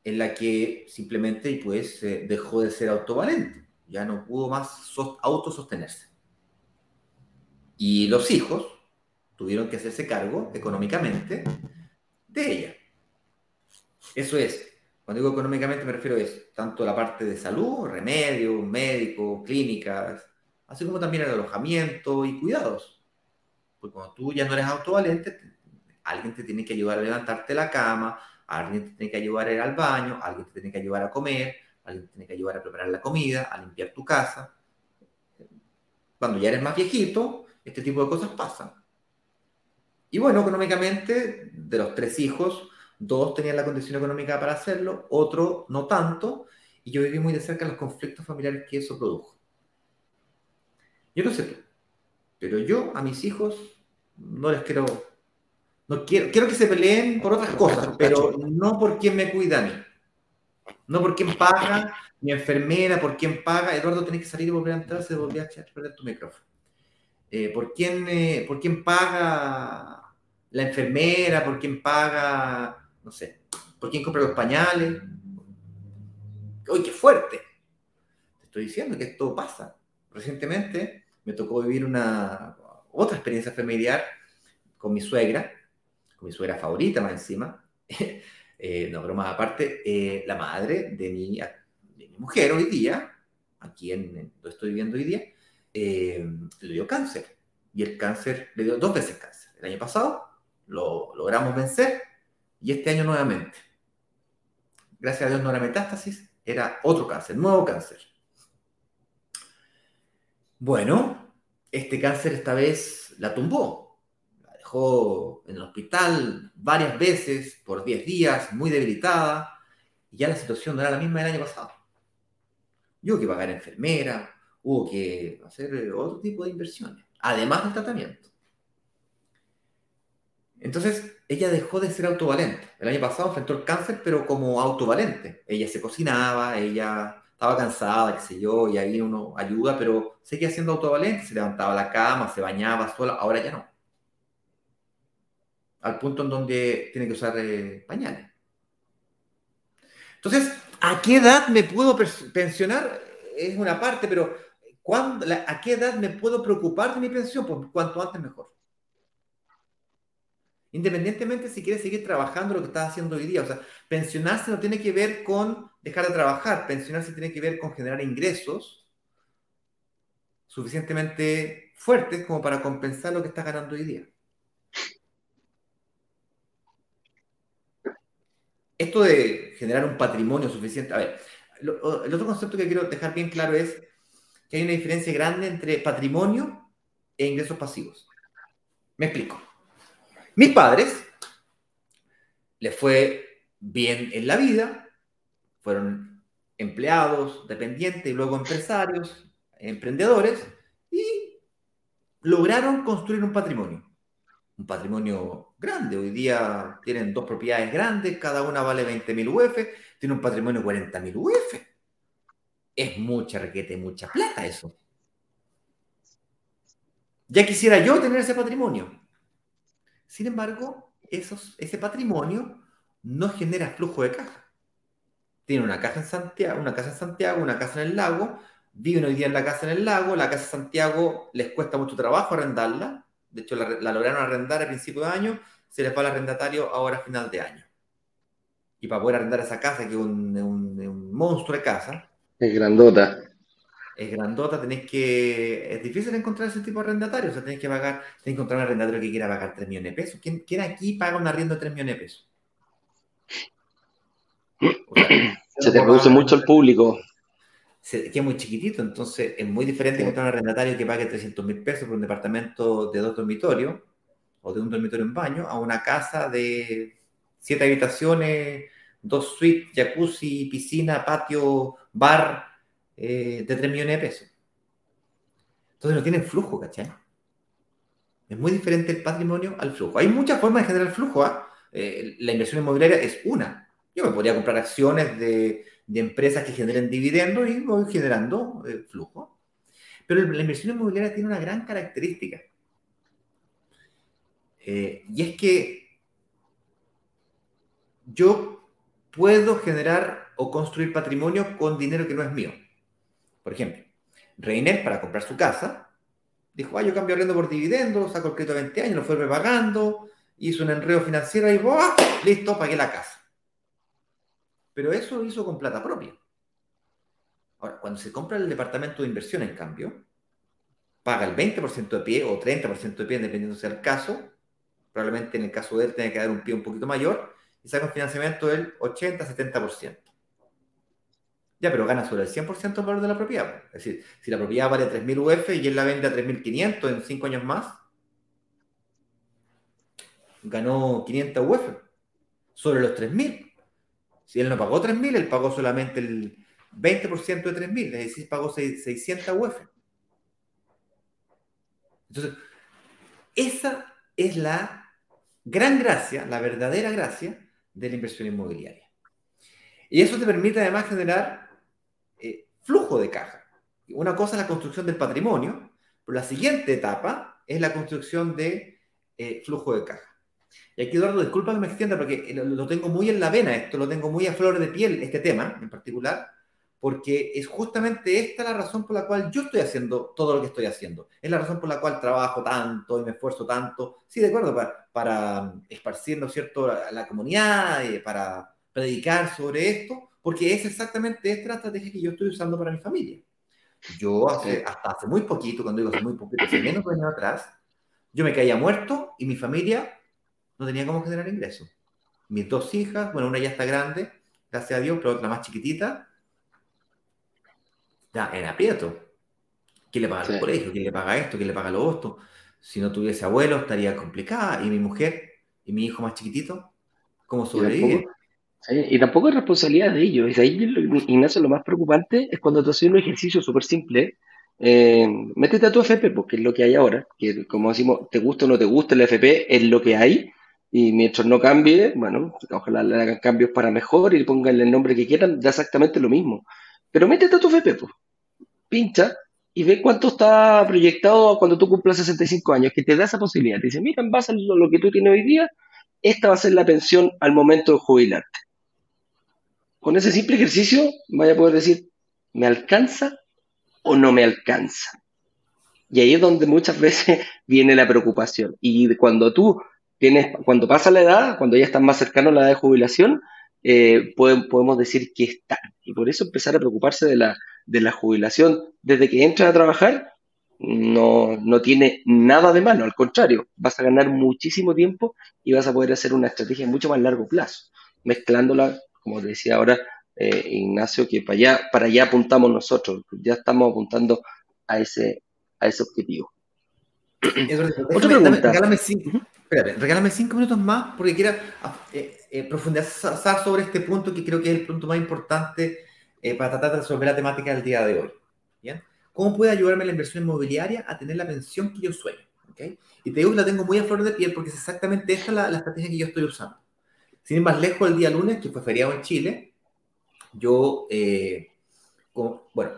en la que simplemente pues, eh, dejó de ser autovalente, ya no pudo más autosostenerse. Y los hijos tuvieron que hacerse cargo económicamente de ella. Eso es, cuando digo económicamente me refiero a tanto la parte de salud, remedios, médicos, clínicas, así como también el alojamiento y cuidados. Porque cuando tú ya no eres autovalente, alguien te tiene que ayudar a levantarte la cama, alguien te tiene que ayudar a ir al baño, alguien te tiene que ayudar a comer, alguien te tiene que ayudar a preparar la comida, a limpiar tu casa. Cuando ya eres más viejito, este tipo de cosas pasan. Y bueno, económicamente, de los tres hijos, dos tenían la condición económica para hacerlo, otro no tanto, y yo viví muy de cerca los conflictos familiares que eso produjo. Yo no sé tú, pero yo a mis hijos no les quiero, no quiero, quiero que se peleen por otras cosas, pero no por quién me cuida a mí. No por quién paga, mi enfermera, por quién paga. Eduardo, tenés que salir y volver a entrar, se volvió a echar perder tu micrófono. Eh, ¿por, quién, eh, ¿Por quién paga la enfermera? ¿Por quién paga no sé, ¿por quién compra los pañales? ¡Uy, qué fuerte! Te estoy diciendo que esto pasa. Recientemente me tocó vivir una otra experiencia familiar con mi suegra, con mi suegra favorita más encima. eh, no, más aparte, eh, la madre de mi, de mi, mujer hoy día, aquí en, donde estoy viviendo hoy día, eh, le dio cáncer. Y el cáncer le dio dos veces cáncer. El año pasado lo logramos vencer y este año nuevamente. Gracias a Dios no era metástasis, era otro cáncer, nuevo cáncer. Bueno, este cáncer esta vez la tumbó. La dejó en el hospital varias veces por 10 días, muy debilitada, y ya la situación no era la misma del año pasado. Y hubo que pagar enfermera, hubo que hacer otro tipo de inversiones, además del tratamiento. Entonces, ella dejó de ser autovalente. El año pasado enfrentó el cáncer, pero como autovalente. Ella se cocinaba, ella estaba cansada, qué sé yo, y ahí uno ayuda, pero seguía siendo autovalente, se levantaba la cama, se bañaba sola, ahora ya no. Al punto en donde tiene que usar eh, pañales. Entonces, ¿a qué edad me puedo pensionar? Es una parte, pero ¿a qué edad me puedo preocupar de mi pensión? Pues cuanto antes mejor. Independientemente si quieres seguir trabajando lo que estás haciendo hoy día. O sea, pensionarse no tiene que ver con dejar de trabajar. Pensionarse tiene que ver con generar ingresos suficientemente fuertes como para compensar lo que estás ganando hoy día. Esto de generar un patrimonio suficiente. A ver, el otro concepto que quiero dejar bien claro es que hay una diferencia grande entre patrimonio e ingresos pasivos. Me explico. Mis padres les fue bien en la vida, fueron empleados, dependientes y luego empresarios, emprendedores, y lograron construir un patrimonio. Un patrimonio grande. Hoy día tienen dos propiedades grandes, cada una vale 20.000 UF, tiene un patrimonio de 40.000 UF. Es mucha requete, mucha plata eso. Ya quisiera yo tener ese patrimonio. Sin embargo, ese patrimonio no genera flujo de caja. Tiene una, casa en Santiago, una casa en Santiago, una casa en el lago, viven hoy día en la casa en el lago, la casa en Santiago les cuesta mucho trabajo arrendarla, de hecho la, lograron arrendar a principio de año, se les va al arrendatario ahora a final de año. Y para poder arrendar esa casa, que es un monstruo de casa. Es grandota es grandota, tenéis que. Es difícil encontrar ese tipo de arrendatario. O sea, tenéis que pagar, tenéis que encontrar un arrendatario que quiera pagar 3 millones de pesos. ¿Quién, aquí paga un arriendo de 3 millones de pesos? se te reduce mucho el público. que es muy chiquitito, entonces es muy diferente encontrar un arrendatario que pague 300 mil pesos por un departamento de dos dormitorios o de un dormitorio en baño a una casa de siete habitaciones, dos suites, jacuzzi, piscina, patio, bar eh, de 3 millones de pesos. Entonces no tienen flujo, ¿cachai? Es muy diferente el patrimonio al flujo. Hay muchas formas de generar flujo. ¿ah? Eh, la inversión inmobiliaria es una. Yo me podría comprar acciones de, empresas que generen dividendos y voy generando eh, flujo. Pero la inversión inmobiliaria tiene una gran característica. y es que yo puedo generar o construir patrimonio con dinero que no es mío. Por ejemplo, Reiner, para comprar su casa, dijo, ah, yo cambio arriendo por dividendos, saco el crédito de 20 años, lo fue pagando, hizo un enredo financiero y ¡buah! listo, pagué la casa. Pero eso lo hizo con plata propia. Ahora, cuando se compra el departamento de inversión, en cambio, paga el 20% de pie o 30% de pie, dependiendo sea el caso. Probablemente en el caso de él tenga que dar un pie un poquito mayor y saca un financiamiento del 80-70%. Ya, pero gana sobre el 100% del valor de la propiedad. Es decir, si la propiedad vale 3.000 UF y él la vende a 3.500 en 5 años más, ganó 500 UF sobre los 3.000. Si él no pagó 3.000, él pagó solamente el 20% de 3.000, es decir, pagó 600 UF. Entonces, esa es la gran gracia, la verdadera gracia de la inversión inmobiliaria. Y eso te permite además generar flujo de caja. Una cosa es la construcción del patrimonio, pero la siguiente etapa es la construcción de eh, flujo de caja. Y aquí, Eduardo, disculpa que me extienda porque lo tengo muy en la vena esto, lo tengo muy a flor de piel, este tema en particular, porque es justamente esta la razón por la cual yo estoy haciendo todo lo que estoy haciendo. Es la razón por la cual trabajo tanto y me esfuerzo tanto, sí, de acuerdo, para, para esparcir, ¿no es cierto?, la, la comunidad, eh, para predicar sobre esto, porque es exactamente esta estrategia que yo estoy usando para mi familia. Yo hace, hasta hace muy poquito, cuando digo hace muy poquito, hace menos de un año atrás, yo me caía muerto y mi familia no tenía cómo generar ingresos. Mis dos hijas, bueno, una ya está grande, gracias a Dios, pero otra más chiquitita, ya, en aprieto. ¿Quién le paga el colegio? ¿Quién le paga esto? ¿Quién le paga lo otro? Si no tuviese abuelo, estaría complicada. ¿Y mi mujer? ¿Y mi hijo más chiquitito? ¿Cómo sobrevive? Y tampoco, es responsabilidad de ellos. Y ahí, Ignacio, lo más preocupante es cuando tú haces un ejercicio súper simple. Eh, métete a tu FP, porque es lo que hay ahora. Que como decimos, te gusta o no te gusta el FP, es lo que hay. Y mientras no cambie, bueno, ojalá le hagan cambios para mejor y pongan el nombre que quieran, da exactamente lo mismo. Pero métete a tu FP, pues pincha y ve cuánto está proyectado cuando tú cumplas 65 años, que te da esa posibilidad. Te dice, mira, en base a lo que tú tienes hoy día, esta va a ser la pensión al momento de jubilarte. Con ese simple ejercicio vaya a poder decir, ¿me alcanza o no me alcanza? Y ahí es donde muchas veces viene la preocupación. Y cuando tú tienes, cuando pasa la edad, cuando ya estás más cercano a la edad de jubilación, eh, podemos decir que está. Y por eso empezar a preocuparse de la, de la jubilación desde que entras a trabajar no, no tiene nada de malo, al contrario, vas a ganar muchísimo tiempo y vas a poder hacer una estrategia mucho más largo plazo, mezclándola, como decía ahora eh, Ignacio, que para allá, para allá apuntamos nosotros, ya estamos apuntando a ese, a ese objetivo. Otra pregunta. regálame, cinco, regálame cinco minutos más porque quiero eh, eh, profundizar sobre este punto que creo que es el punto más importante para tratar de resolver la temática del día de hoy. ¿bien? ¿Cómo puede ayudarme la inversión inmobiliaria a tener la pensión que yo sueño? ¿okay? Y te digo que la tengo muy a flor de piel porque es exactamente esta la, estrategia que yo estoy usando. Sin ir más lejos, el día lunes, que fue feriado en Chile, yo, eh, bueno,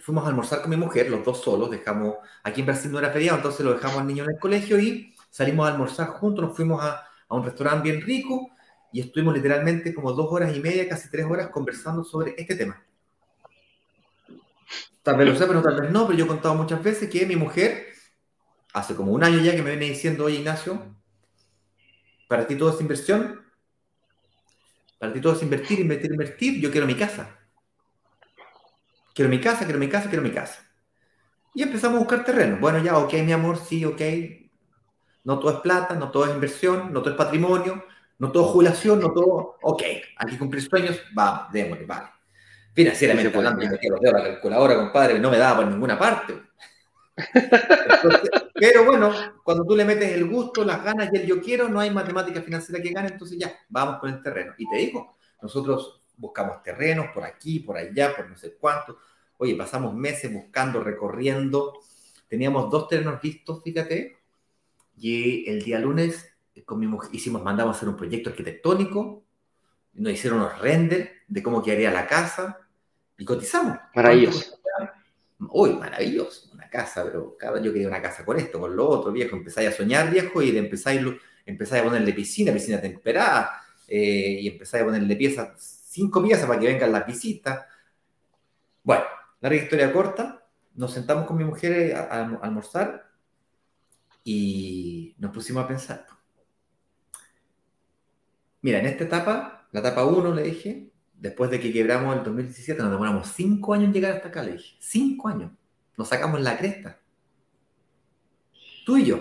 fuimos a almorzar con mi mujer, los dos solos, dejamos, aquí en Brasil no era feriado, entonces lo dejamos al niño en el colegio y salimos a almorzar juntos, nos fuimos a, a un restaurante bien rico y estuvimos literalmente como dos horas y media, casi tres horas conversando sobre este tema. Tal vez lo sé, pero tal vez no, pero yo he contado muchas veces que mi mujer, hace como un año ya que me viene diciendo, oye Ignacio, para ti todo es inversión, para ti todo es invertir, invertir, invertir, yo quiero mi casa. Quiero mi casa, quiero mi casa, quiero mi casa. Y empezamos a buscar terreno. Bueno, ya, ok, mi amor, sí, ok. No todo es plata, no todo es inversión, no todo es patrimonio, no todo jubilación, no todo, ok, hay que cumplir sueños, vamos, démosle, vale. Financieramente hablando, yo metía los dedos a la calculadora, compadre, no me daba por ninguna parte. Pero bueno, cuando tú le metes el gusto, las ganas y el yo quiero, no hay matemática financiera que gane, entonces ya, vamos con el terreno. Y te digo, nosotros buscamos terrenos por aquí, por allá, por no sé cuánto. Oye, pasamos meses buscando, recorriendo. Teníamos dos terrenos vistos, fíjate. Y el día lunes con mi mujer, hicimos, mandamos a hacer un proyecto arquitectónico. Nos hicieron unos renders de cómo quedaría la casa y cotizamos. Maravilloso. Uy, maravilloso, casa, pero cada, yo quería una casa con esto, con lo otro, viejo. Empezáis a soñar, viejo, y le empezáis, empezáis a ponerle piscina, piscina temperada, eh, y empezáis a ponerle piezas, cinco piezas para que vengan las visitas. Bueno, la historia corta, nos sentamos con mi mujer a, a almorzar y nos pusimos a pensar. Mira, en esta etapa, la etapa 1, le dije, después de que quebramos el 2017, nos demoramos cinco años en llegar hasta acá, le dije. Cinco años. Nos sacamos la cresta. Tú y yo.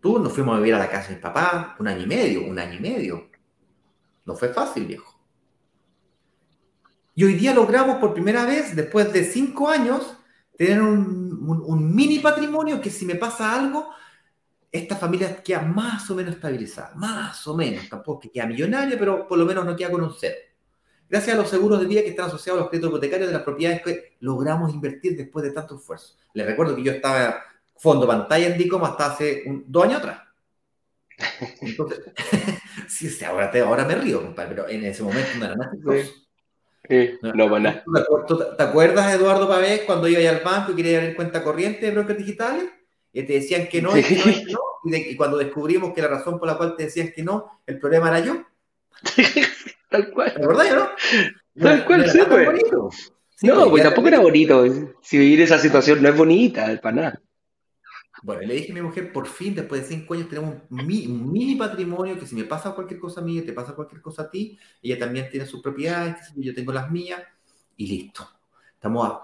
Tú nos fuimos a vivir a la casa de mi papá un año y medio, un año y medio. No fue fácil, viejo. Y hoy día logramos por primera vez, después de cinco años, tener un, mini patrimonio que si me pasa algo, esta familia queda más o menos estabilizada, más o menos, tampoco que queda millonaria, pero por lo menos no queda con un cero gracias a los seguros de vida que están asociados a los créditos hipotecarios de las propiedades que logramos invertir después de tanto esfuerzo. Les recuerdo que yo estaba fondo pantalla en DICOM hasta hace dos años atrás. Entonces, sí, ahora, te, ahora me río, compadre, pero en ese momento no era nada. Sí. no. ¿Te acuerdas, Eduardo Pavés, cuando iba al banco y quería abrir cuenta corriente de brokers digitales? Y te decían que no, y, que no, y, no, y cuando descubrimos que la razón por la cual te decían que no, el problema era yo. Tal cual. ¿La verdad, no? Tal cual, sí, pues. no, pues tampoco era bonito. Si vivir esa situación no es bonita, para nada. Bueno, le dije a mi mujer, por fin, después de cinco años, tenemos un, mini patrimonio que si me pasa cualquier cosa a mí, te pasa cualquier cosa a ti, ella también tiene sus propiedades, yo tengo las mías, y listo. Estamos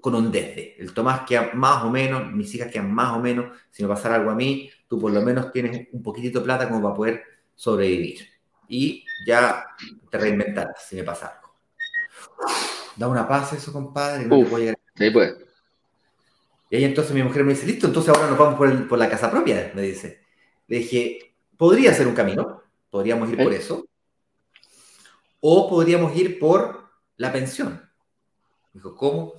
con un desde. El Tomás queda más o menos, mis hijas quedan más o menos, si me pasara algo a mí, tú por lo menos tienes un poquitito de plata como para poder sobrevivir y ya te reinventarás si me pasa algo. Da una paz eso, compadre. No Uf, te pues. Y ahí entonces mi mujer me dice, listo, entonces ahora nos vamos por, por la casa propia, me dice. Le dije, podría ser un camino, podríamos ir por eso, o podríamos ir por la pensión. dijo, ¿cómo?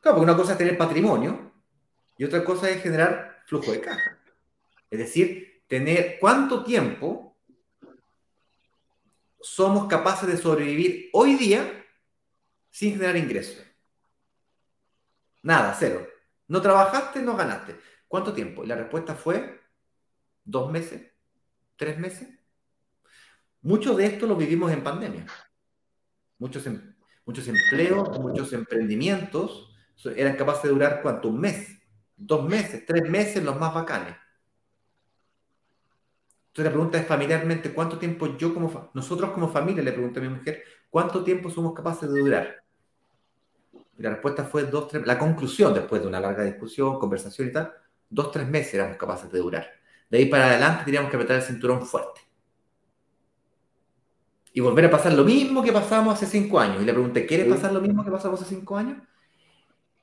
Claro, porque una cosa es tener patrimonio y otra cosa es generar flujo de caja. Es decir, tener cuánto tiempo somos capaces de sobrevivir hoy día sin generar ingresos. Nada, cero. No trabajaste, no ganaste. ¿Cuánto tiempo? Y la respuesta fue dos meses, tres meses. Muchos de esto lo vivimos en pandemia. Muchos, em, muchos empleos, muchos emprendimientos eran capaces de durar cuánto, un mes, dos meses, tres meses los más bacanes. Entonces la pregunta es familiarmente, ¿cuánto tiempo yo como, nosotros como familia, le pregunté a mi mujer, ¿cuánto tiempo somos capaces de durar? Y la respuesta fue dos, tres, la conclusión después de una larga discusión, conversación y tal, dos, tres meses éramos capaces de durar. De ahí para adelante teníamos que apretar el cinturón fuerte. Y volver a pasar lo mismo que pasamos hace cinco años. Y le pregunté, ¿quieres pasar lo mismo que pasamos hace cinco años?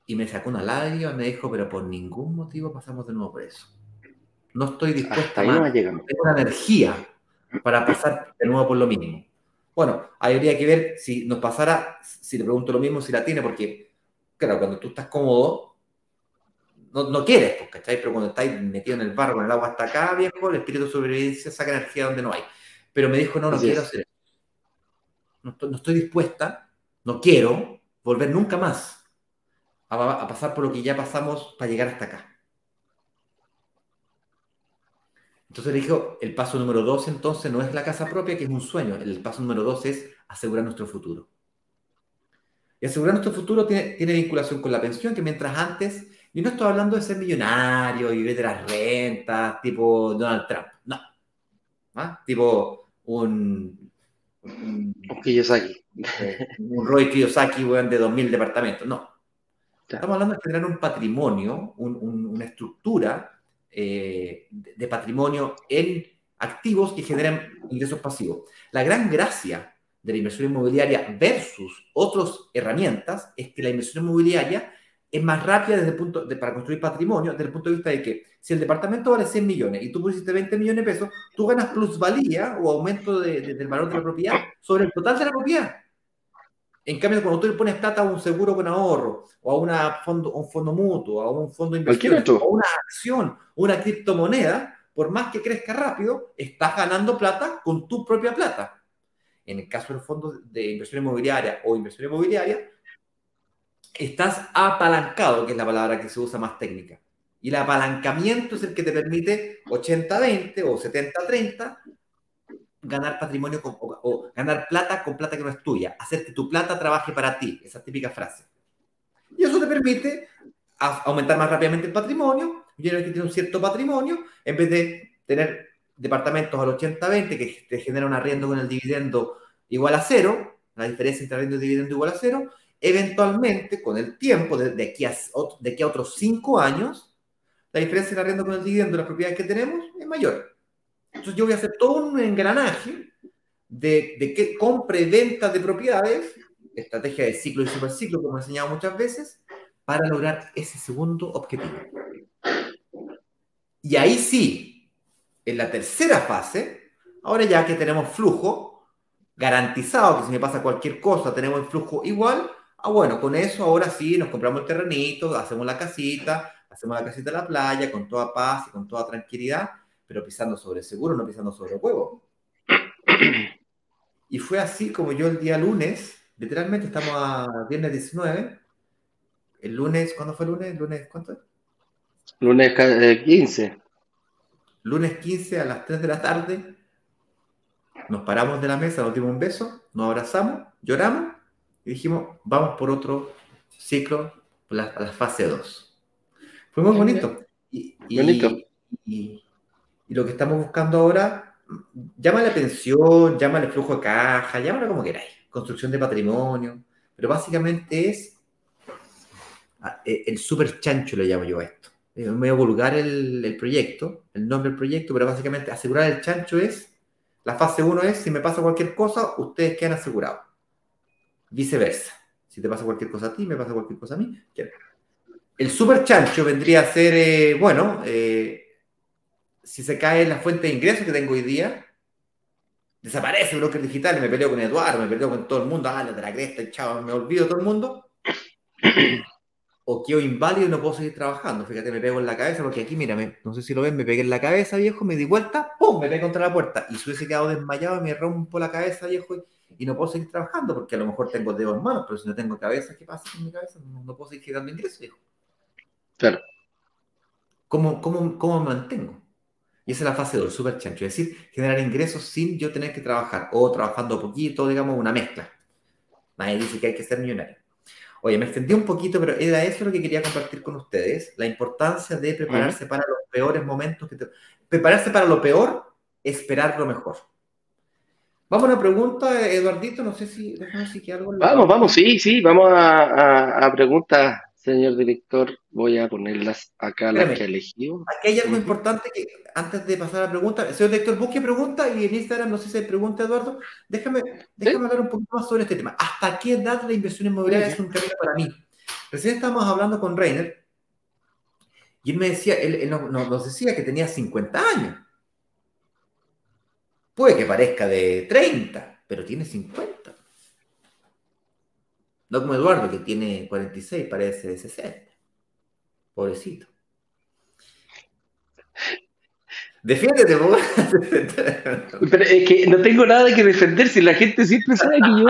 Y me sacó una lágrima y me dijo, pero por ningún motivo pasamos de nuevo por eso. No estoy dispuesta a no tengo una energía para pasar de nuevo por lo mismo. Bueno, habría que ver si nos pasara, si le pregunto lo mismo, si la tiene, porque, claro, cuando tú estás cómodo, no, no quieres, pues, ¿cachai? Pero cuando estás metido en el barro, con el agua hasta acá, viejo, el espíritu de sobrevivencia saca energía donde no hay. Pero me dijo, no, no quiero hacer eso. No estoy, dispuesta, no quiero volver nunca más a pasar por lo que ya pasamos para llegar hasta acá. Entonces le dijo, el paso número dos entonces no es la casa propia, que es un sueño, el paso número dos es asegurar nuestro futuro. Y asegurar nuestro futuro tiene, vinculación con la pensión, que mientras antes, yo no estoy hablando de ser millonario y vivir de las rentas, tipo Donald Trump, no. ¿Ah? Tipo un... Un, Kiyosaki. un Roy Kiyosaki, de 2.000 departamentos, no. Estamos hablando de tener un patrimonio, una estructura eh, de patrimonio en activos que generan ingresos pasivos. La gran gracia de la inversión inmobiliaria versus otras herramientas es que la inversión inmobiliaria es más rápida desde el punto de, para construir patrimonio, desde el punto de vista de que si el departamento vale 100 millones y tú pusiste 20 millones de pesos, tú ganas plusvalía o aumento del valor de la propiedad sobre el total de la propiedad. En cambio, cuando tú le pones plata a un seguro con ahorro, o a una fondo, un fondo mutuo, a un fondo de inversión, o a una acción, una criptomoneda, por más que crezca rápido, estás ganando plata con tu propia plata. En el caso del fondo de inversión inmobiliaria o inversión inmobiliaria, estás apalancado, que es la palabra que se usa más técnica. Y el apalancamiento es el que te permite 80-20 o 70-30 ganar patrimonio o, ganar plata con plata que no es tuya, hacer que tu plata trabaje para ti, esa típica frase. Y eso te permite aumentar más rápidamente el patrimonio, y una vez que tienes un cierto patrimonio, en vez de tener departamentos al 80-20 que te genera un arriendo con el dividendo igual a cero, la diferencia entre arriendo y dividendo igual a cero, eventualmente, con el tiempo, de, aquí, a, de aquí a otros cinco años, la diferencia en arriendo con el dividendo de las propiedades que tenemos es mayor. Entonces yo voy a hacer todo un engranaje de, de que compra y venta de propiedades, estrategia de ciclo y superciclo, como he enseñado muchas veces, para lograr ese segundo objetivo. Y ahí sí, en la tercera fase, ahora ya que tenemos flujo garantizado, que si me pasa cualquier cosa, tenemos el flujo igual, Ah, bueno, con eso ahora sí nos compramos el terrenito, hacemos la casita, hacemos la casita en la playa con toda paz y con toda tranquilidad, pero pisando sobre seguro, no pisando sobre huevo. Y fue así como yo el día lunes, literalmente estamos a viernes 19, el lunes, ¿cuándo fue el lunes? ¿El lunes cuánto? Lunes 15. Eh, lunes 15 a las 3 de la tarde, nos paramos de la mesa, nos dimos un beso, nos abrazamos, lloramos y dijimos, vamos por otro ciclo, la, la fase 2. Fue muy bonito. Y, y, Y, lo que estamos buscando ahora, llámale pensión, llámale flujo de caja, llámale como queráis, construcción de patrimonio, pero básicamente es ah, e, el super chancho, le llamo yo a esto. Es medio vulgar el, el proyecto, el nombre del proyecto, pero básicamente asegurar el chancho es, la fase 1 es, si me pasa cualquier cosa, ustedes quedan asegurados viceversa. Si te pasa cualquier cosa a ti, me pasa cualquier cosa a mí. El super chancho vendría a ser, eh, bueno, eh, si se cae la fuente de ingresos que tengo hoy día, desaparece el broker digital, me peleo con Eduardo, me peleo con todo el mundo, ah, de la cresta, chavo, me olvido todo el mundo. O quedo inválido y no puedo seguir trabajando. Fíjate, me pego en la cabeza, porque aquí, mira, no sé si lo ven, me pegué en la cabeza, viejo, me di vuelta, ¡pum! Me pegué contra la puerta. Y si hubiese quedado desmayado, me rompo la cabeza, viejo, y no puedo seguir trabajando porque a lo mejor tengo dedos en manos, pero si no tengo cabeza, ¿qué pasa con mi cabeza? No, puedo seguir generando ingresos, Claro. ¿Cómo, cómo, cómo me mantengo? Y esa es la fase 2, super chancho, es decir, generar ingresos sin yo tener que trabajar o trabajando poquito, digamos, una mezcla. Nadie dice que hay que ser millonario. Oye, me extendí un poquito, pero era eso lo que quería compartir con ustedes, la importancia de prepararse para los peores momentos. Que Prepararse para lo peor, esperar lo mejor. Vamos a una pregunta, Eduardito, no sé si, que algo... Vamos, vamos, sí, sí, vamos a, preguntas, señor director. Voy a ponerlas acá, las que elegido. Aquí hay algo importante que, antes de pasar a la pregunta, señor director, busque pregunta y en Instagram, no sé si hay pregunta, Eduardo, déjame, déjame hablar un poquito más sobre este tema. ¿Hasta qué edad la inversión inmobiliaria es un camino para mí? Recién estábamos hablando con Reiner y él me decía, él, nos decía que tenía 50 años. Puede que parezca de 30, pero tiene 50. No como Eduardo, que tiene 46, parece de 60. Pobrecito. Defiéndete, vos. Pero es que no tengo nada que defender si la gente siempre sabe que yo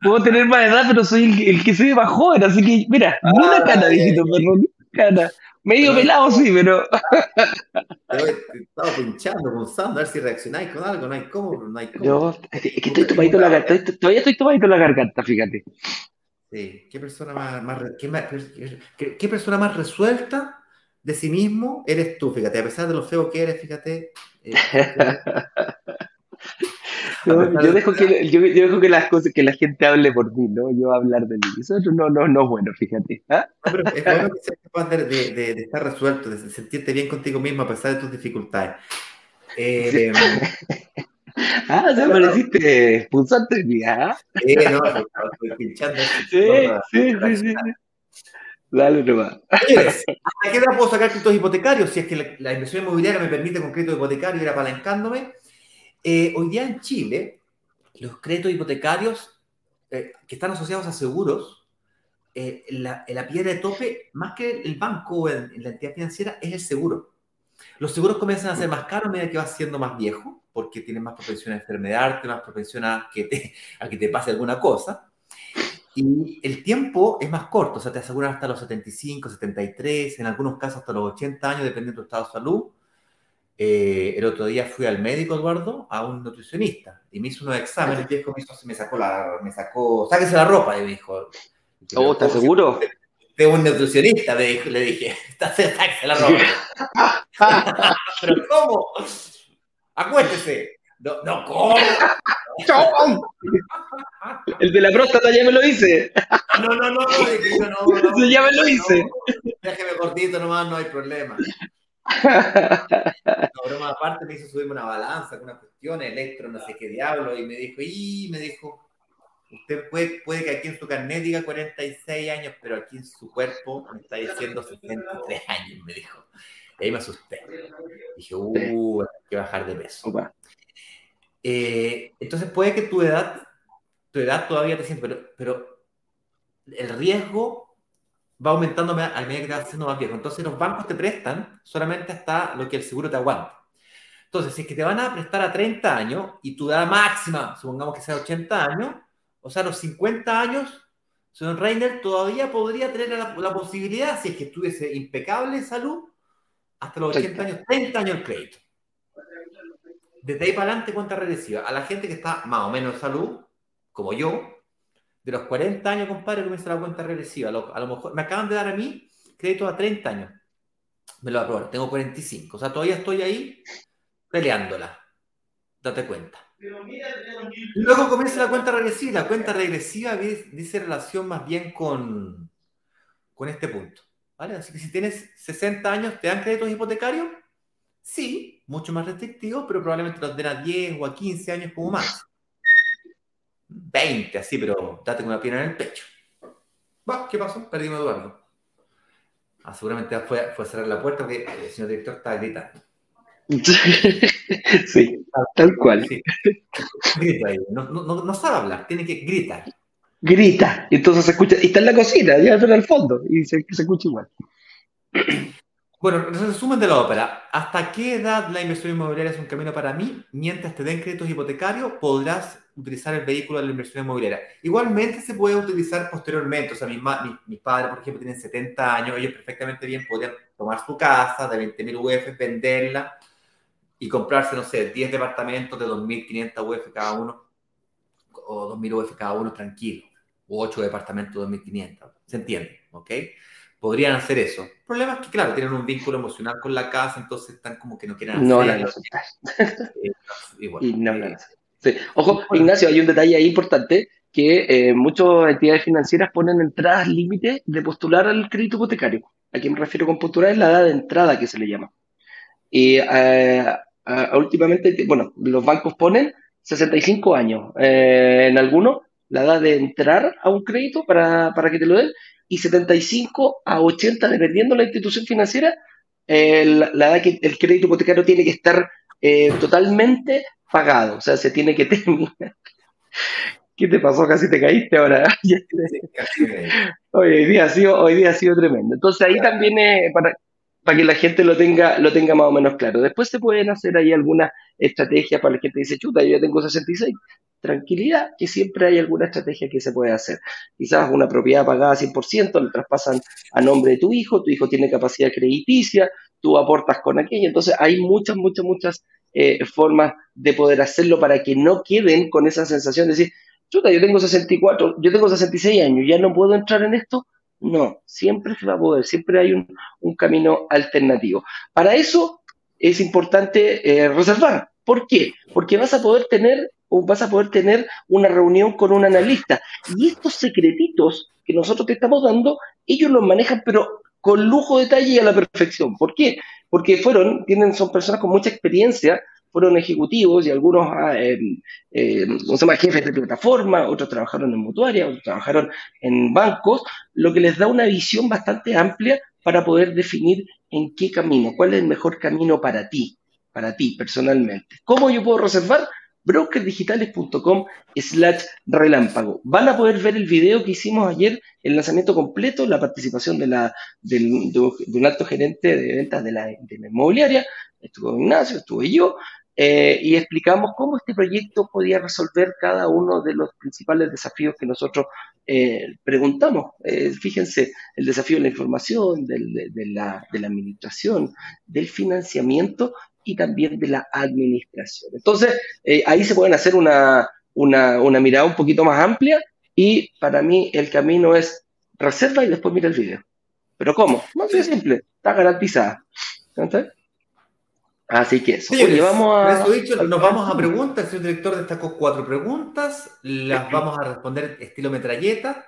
puedo tener más edad, pero soy el, que se ve más joven, así que, mira, ni una ah, cana, dijito, perro, ni cana. Medio pelado, sí, pero. Estaba pinchando, pulsando, a ver si reaccionáis con algo, no hay cómo, no hay cómo. Yo, es que estoy tomadito la garganta, todavía estoy tomadito la garganta, fíjate. Sí, qué persona más, más, qué, qué, persona más resuelta de sí mismo eres tú, fíjate, a pesar de lo feo que eres, fíjate. Eh, yo, dejo que, yo, dejo que las cosas, que la gente hable por mí, ¿no? Yo hablar de mí. Eso no, no, no es bueno, fíjate. ¿ah? pero es bueno que seas capaz de, de, de, estar resuelto, de sentirte bien contigo mismo a pesar de tus dificultades. Eh, ah, ya pareciste pulsante ¿ah? Sí, no, estoy pinchando. Sí, sí, sí, sí. Dale nomás. ¿A qué edad puedo sacar créditos hipotecarios? Si es que la, inversión inmobiliaria me permite con crédito hipotecario ir apalancándome. Eh, hoy día en Chile, los créditos hipotecarios eh, que están asociados a seguros, eh, la, la, piedra de tope, más que el banco o la entidad financiera, es el seguro. Los seguros comienzan a ser más caros a medida que vas siendo más viejo, porque tienes más propensión a enfermedad, más propensión a que, te, a que te pase alguna cosa. Y el tiempo es más corto, o sea, te aseguran hasta los 75, 73, en algunos casos hasta los 80 años, dependiendo de tu estado de salud. Eh, el otro día fui al médico, Eduardo, a un nutricionista, y me hizo unos exámenes, y me sacó la, me sacó, sáquese la ropa, y me dijo. ¿Oh, estás seguro? De un nutricionista, le dije, sáquese la ropa. ¿Pero cómo? Acuéstese. No, no, ¿cómo? El de la próstata ya me lo hice. No, no, no, no, no, no ya me lo hice. déjeme cortito nomás, no hay problema. No, broma aparte me hizo subirme una balanza con una cuestión, electro, no sé qué diablo, y me dijo, y me dijo, usted puede, puede que aquí en su carnet diga 46 años, pero aquí en su cuerpo me está diciendo 73 años, me dijo. Y ahí me asusté. Dije, uh, hay que bajar de peso. Eh, entonces puede que tu edad, tu edad todavía te siente, pero, pero el riesgo va aumentando a medida que te vas haciendo más viejo. Entonces los bancos te prestan solamente hasta lo que el seguro te aguanta. Entonces, si es que te van a prestar a 30 años y tu edad máxima, supongamos que sea 80 años, o sea, los 50 años, señor Reiner todavía podría tener la, la, posibilidad, si es que estuviese impecable en salud, hasta los 80 años, 30 años el crédito. Desde ahí para adelante, cuenta regresiva. A la gente que está más o menos en salud, como yo, de los 40 años, compadre, comienza la cuenta regresiva. A lo, mejor me acaban de dar a mí crédito a 30 años. Me lo aprobaron, tengo 45. O sea, todavía estoy ahí peleándola. Date cuenta. Luego comienza la cuenta regresiva. La cuenta regresiva dice relación más bien con, con este punto. Así que si tienes 60 años, ¿te dan créditos hipotecarios? Sí, mucho más restrictivos, pero probablemente los den a 10 o a 15 años como más. 20, así, pero date con una pierna en el pecho. ¿Qué pasó? Perdimos a Eduardo. Ah, seguramente fue, fue a cerrar la puerta porque el señor director estaba gritando. sí, tal cual. Grita ahí. No, no, no, sabe hablar, tiene que gritar grita, y entonces se escucha, y está en la cocina, ya en el fondo, y se, escucha igual. Bueno, resumen de la ópera. ¿Hasta qué edad la inversión inmobiliaria es un camino para mí? Mientras te den créditos hipotecarios, podrás utilizar el vehículo de la inversión inmobiliaria. Igualmente se puede utilizar posteriormente. O sea, mis, mis, padres, por ejemplo, tienen 70 años, ellos perfectamente bien podrían tomar su casa de 20.000 UF, venderla y comprarse, no sé, 10 departamentos de 2.500 UF cada uno o 2.000 UF cada uno tranquilo o 8 departamentos de 2.500. ¿Se entiende? ¿Ok? Podrían hacer eso. El problema es que, claro, tienen un vínculo emocional con la casa, entonces están como que no quieren hacer No la eh, y no eh, sí. Ojo, Ignacio, hay un detalle ahí importante que eh, muchas entidades financieras ponen entradas límite de postular al crédito hipotecario. ¿A qué me refiero con postular? Es la edad de entrada que se le llama. Y últimamente, bueno, los bancos ponen 65 años en algunos la edad de entrar a un crédito para, que te lo den, y 75 a 80, dependiendo de la institución financiera, la, edad que el crédito hipotecario tiene que estar eh, totalmente pagado, o sea, se tiene que terminar. ¿Qué te pasó? Casi te caíste ahora. hoy, día ha sido, hoy día ha sido tremendo. Entonces ahí también es para, para que la gente lo tenga, lo tenga más o menos claro. Después se pueden hacer ahí algunas estrategias para la gente que dice, chuta, yo ya tengo 66 tranquilidad que siempre hay alguna estrategia que se puede hacer. Quizás una propiedad pagada 100%, le traspasan a nombre de tu hijo, tu hijo tiene capacidad crediticia, tú aportas con aquello. Entonces hay muchas, muchas, muchas eh, formas de poder hacerlo para que no queden con esa sensación de decir, chuta, yo tengo 64, yo tengo 66 años, ya no puedo entrar en esto. No, siempre se va a poder, siempre hay un, camino alternativo. Para eso es importante eh, reservar. ¿Por qué? Porque vas a poder tener vas a poder tener una reunión con un analista. Y estos secretitos que nosotros te estamos dando, ellos los manejan, pero con lujo, detalle y a la perfección. ¿Por qué? Porque fueron, tienen, son personas con mucha experiencia fueron ejecutivos y algunos eh, eh, llama, jefes de plataforma, otros trabajaron en mutuarias, otros trabajaron en bancos, lo que les da una visión bastante amplia para poder definir en qué camino, cuál es el mejor camino para ti, para ti personalmente. ¿Cómo yo puedo reservar? brokerdigitales.com slash relámpago. Van a poder ver el video que hicimos ayer, el lanzamiento completo, la participación de, la, de, un alto gerente de ventas de la, de la inmobiliaria, estuvo Ignacio, estuve yo, eh, y explicamos cómo este proyecto podía resolver cada uno de los principales desafíos que nosotros eh, preguntamos. Eh, fíjense, el desafío de la información, de, la, de la administración, del financiamiento y también de la administración. Entonces, ahí se pueden hacer una, una, una, mirada un poquito más amplia y para mí el camino es reserva y después mira el video. ¿Pero cómo? Más simple, está garantizada. ¿Entonces? Así que eso. vamos a... dicho, nos vamos a preguntas. El señor director destacó cuatro preguntas. Las vamos a responder estilo metralleta.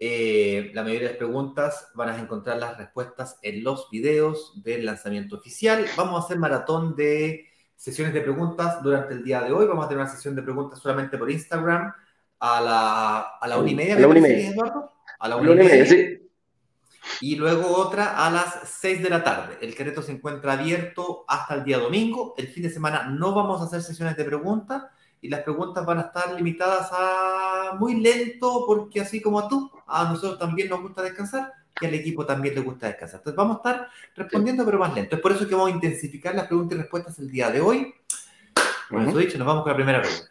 Eh, la mayoría de las preguntas van a encontrar las respuestas en los videos del lanzamiento oficial. Vamos a hacer maratón de sesiones de preguntas durante el día de hoy. Vamos a tener una sesión de preguntas solamente por Instagram a la, a la una y media. A la una y media. A la una, y media, sí y luego otra a las 6 de la tarde. El Quereto se encuentra abierto hasta el día domingo. El fin de semana no vamos a hacer sesiones de preguntas y las preguntas van a estar limitadas a muy lento porque así como a tú, a nosotros también nos gusta descansar y al equipo también le gusta descansar. Entonces vamos a estar respondiendo pero más lento. Es por eso que vamos a intensificar las preguntas y respuestas el día de hoy. Con eso dicho, nos vamos con la primera pregunta.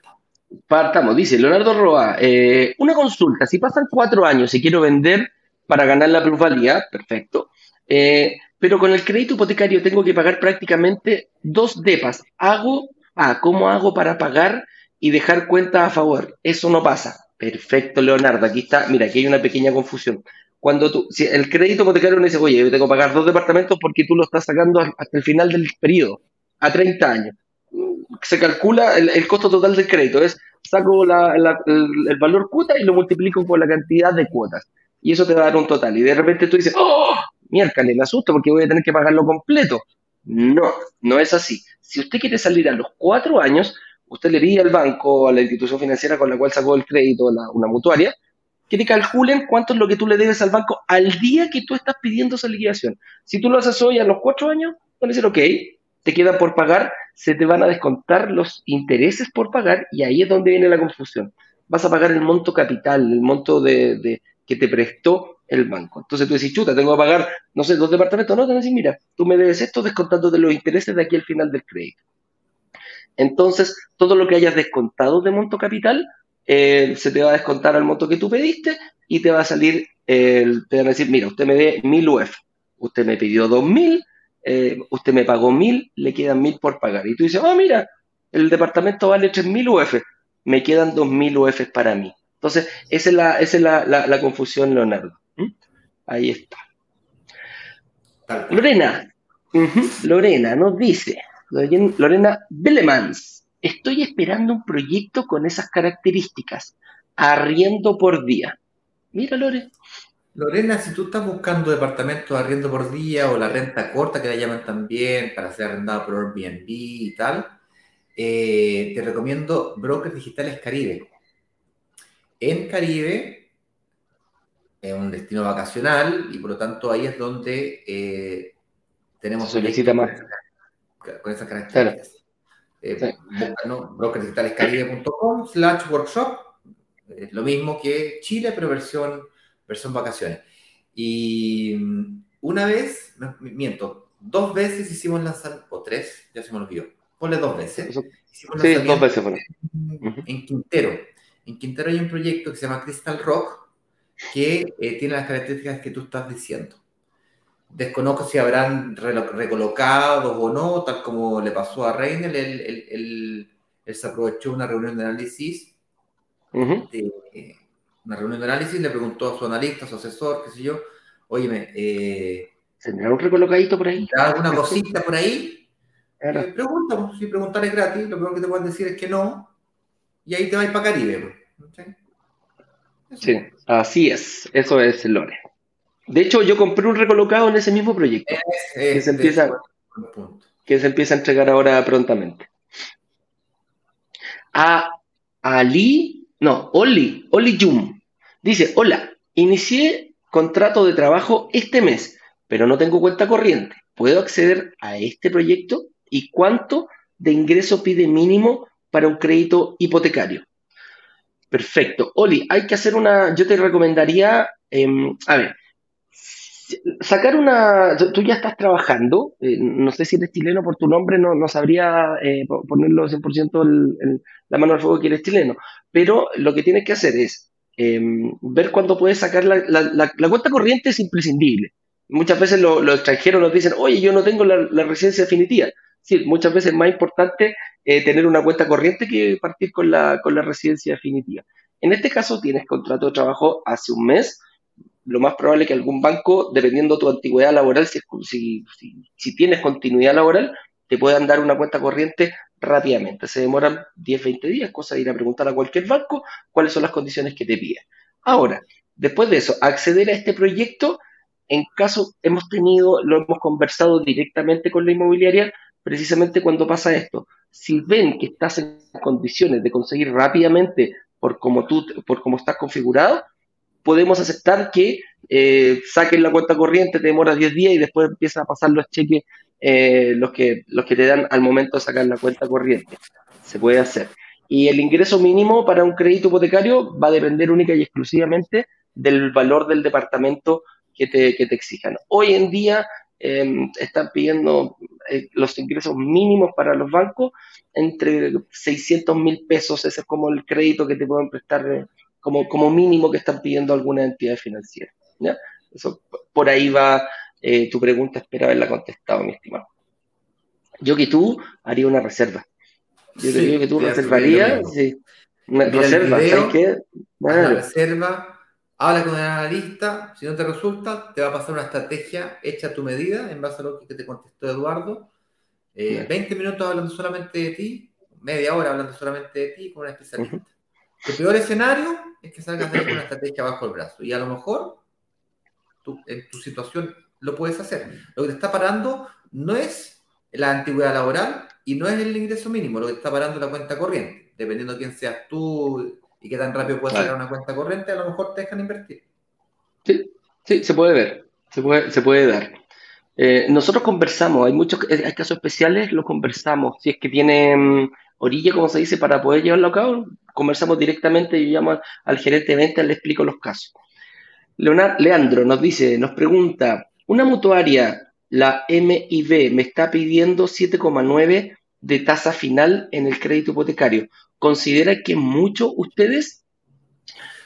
Partamos, dice Leonardo Roa, eh, una consulta, si pasan cuatro años y quiero vender para ganar la plusvalía, perfecto. Eh, pero con el crédito hipotecario tengo que pagar prácticamente dos depas. Hago, ah, ¿cómo hago para pagar y dejar cuenta a favor? Eso no pasa. Perfecto, Leonardo. Aquí está, mira, aquí hay una pequeña confusión. Cuando tú, si el crédito hipotecario no dice, oye, yo tengo que pagar dos departamentos porque tú lo estás sacando hasta el final del periodo, a 30 años. Se calcula el, costo total del crédito, es saco el, el valor cuota y lo multiplico por la cantidad de cuotas y eso te va a dar un total. Y de repente tú dices, ¡oh! Miércoles, me asusto porque voy a tener que pagarlo completo. No, no es así. Si usted quiere salir a los cuatro años, usted le pide al banco, a la institución financiera con la cual sacó el crédito, una mutuaria, que te calculen cuánto es lo que tú le debes al banco al día que tú estás pidiendo esa liquidación. Si tú lo haces hoy a los cuatro años, van a decir, ok, te quedan por pagar, se te van a descontar los intereses por pagar y ahí es donde viene la confusión. Vas a pagar el monto capital, el monto de, que te prestó el banco. Entonces tú decís, chuta, tengo que pagar, no sé, dos departamentos. No, te decís, mira, tú me debes esto descontando de los intereses de aquí al final del crédito. Entonces, todo lo que hayas descontado de monto capital, eh, se te va a descontar al monto que tú pediste y te va a salir, te van a decir, mira, usted me dé mil UF, usted me pidió dos mil, eh, usted me pagó mil, le quedan mil por pagar. Y tú dices, oh, mira, el departamento vale tres mil UF, me quedan dos mil UF para mí. Entonces, esa es la, esa es la, confusión, Leonardo. ¿Mm? Ahí está. Lorena, Lorena nos dice, Lorena Belemans, estoy esperando un proyecto con esas características, arriendo por día. Mira, Lore. Lorena, si tú estás buscando departamentos de arriendo por día o la renta corta, que la llaman también, para ser arrendado por Airbnb y tal, eh, te recomiendo Brokers Digitales Caribe en Caribe, es un destino vacacional y por lo tanto ahí es donde eh, tenemos... solicita más. Con esas características. Eh, brokerdigitalescaribe.com slash workshop. Es lo mismo que Chile, pero versión, versión vacaciones. Y mm, una vez, miento, dos veces hicimos lanzar, o tres, ya se me olvidó. Ponle dos veces. sí, dos veces. en Quintero en Quintero hay un proyecto que se llama Crystal Rock que eh, tiene las características que tú estás diciendo. Desconozco si habrán recolocado o no, tal como le pasó a Reiner, él, se aprovechó una reunión de análisis, eh, una reunión de análisis, le preguntó a su analista, a su asesor, qué sé yo, óyeme, eh, ¿tendrá un recolocadito por ahí? ¿Alguna cosita por ahí? Claro. Eh, pregunta, si preguntar es gratis, lo primero que te pueden decir es que no, y ahí te vas para Caribe. Sí, así es, eso es Lore. De hecho, yo compré un recolocado en ese mismo proyecto, que, se empieza, que se empieza a entregar ahora prontamente. A Ali, no, Oli, Oli Yum. Dice, hola, inicié contrato de trabajo este mes, pero no tengo cuenta corriente. ¿Puedo acceder a este proyecto? ¿Y cuánto de ingreso pide mínimo para un crédito hipotecario? Perfecto. Oli, hay que hacer una, yo te recomendaría, em, a ver, sacar una, tú ya estás trabajando, eh, no sé si eres chileno por tu nombre, no, no sabría eh, ponerlo 100% el, la mano al fuego que eres chileno, pero lo que tienes que hacer es em, ver cuándo puedes sacar la, la, cuenta corriente es imprescindible. Muchas veces los extranjeros nos dicen, oye, yo no tengo la, residencia definitiva. Sí, muchas veces es más importante eh, tener una cuenta corriente que partir con la, con la residencia definitiva. En este caso, tienes contrato de trabajo hace un mes, lo más probable es que algún banco, dependiendo de tu antigüedad laboral, si, si, si, tienes continuidad laboral, te puedan dar una cuenta corriente rápidamente. Se demoran 10, 20 días, cosa de ir a preguntar a cualquier banco cuáles son las condiciones que te piden. Ahora, después de eso, acceder a este proyecto, en caso hemos tenido, lo hemos conversado directamente con la inmobiliaria, precisamente cuando pasa esto. Si ven que estás en condiciones de conseguir rápidamente por como tú, por cómo estás configurado, podemos aceptar que eh, saquen la cuenta corriente, te demora 10 días y después empiezan a pasar los cheques, eh, los, que, los que te dan al momento de sacar la cuenta corriente. Se puede hacer. Y el ingreso mínimo para un crédito hipotecario va a depender única y exclusivamente del valor del departamento que te, que te exijan. Hoy en día em, están pidiendo eh, los ingresos mínimos para los bancos entre 600 mil pesos, ese es como el crédito que te pueden prestar como, mínimo que están pidiendo alguna entidad financiera. ¿ya? Eso, por ahí va eh, tu pregunta, espero haberla contestado, mi estimado. Yo que tú haría una reserva. Yo creo que tú reservarías, sí. reserva, ¿sabes qué? Una reserva, habla con el analista, si no te resulta, te va a pasar una estrategia hecha a tu medida, en base a lo que te contestó Eduardo. 20 eh, minutos hablando solamente de ti, media hora hablando solamente de ti con un especialista. El peor escenario es que salgas de una estrategia bajo el brazo. Y a lo mejor tú, en tu situación lo puedes hacer. Lo que te está parando no es la antigüedad laboral y no es el ingreso mínimo, lo que te está parando es la cuenta corriente. Dependiendo de quién seas tú y qué tan rápido puedes sacar una cuenta corriente, a lo mejor te dejan invertir. Sí, sí, se puede ver, se puede, se puede dar. Eh, nosotros conversamos, hay muchos hay casos especiales, los conversamos. Si es que tienen orilla, como se dice, para poder llevarlo a cabo, conversamos directamente, yo llamo al gerente de ventas, le explico los casos. Leandro nos dice, nos pregunta, una mutuaria, la MIB, me está pidiendo 7,9 de tasa final en el crédito hipotecario. ¿Considera que mucho ustedes?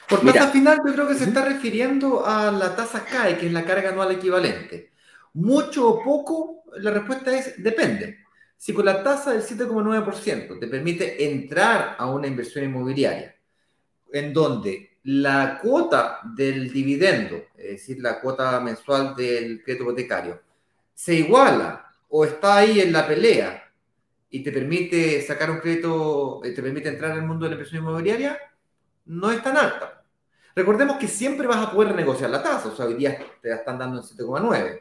Por tasa final yo creo que se está refiriendo a la tasa CAE, que es la carga anual equivalente. Mucho o poco, la respuesta es depende. Si con la tasa del 7,9% te permite entrar a una inversión inmobiliaria, en donde la cuota del dividendo, es decir, la cuota mensual del crédito hipotecario, se iguala o está ahí en la pelea y te permite sacar un crédito, eh, te permite entrar al mundo de la inversión inmobiliaria, no es tan alta. Recordemos que siempre vas a poder renegociar la tasa, o sea, hoy día te la están dando en 7,9.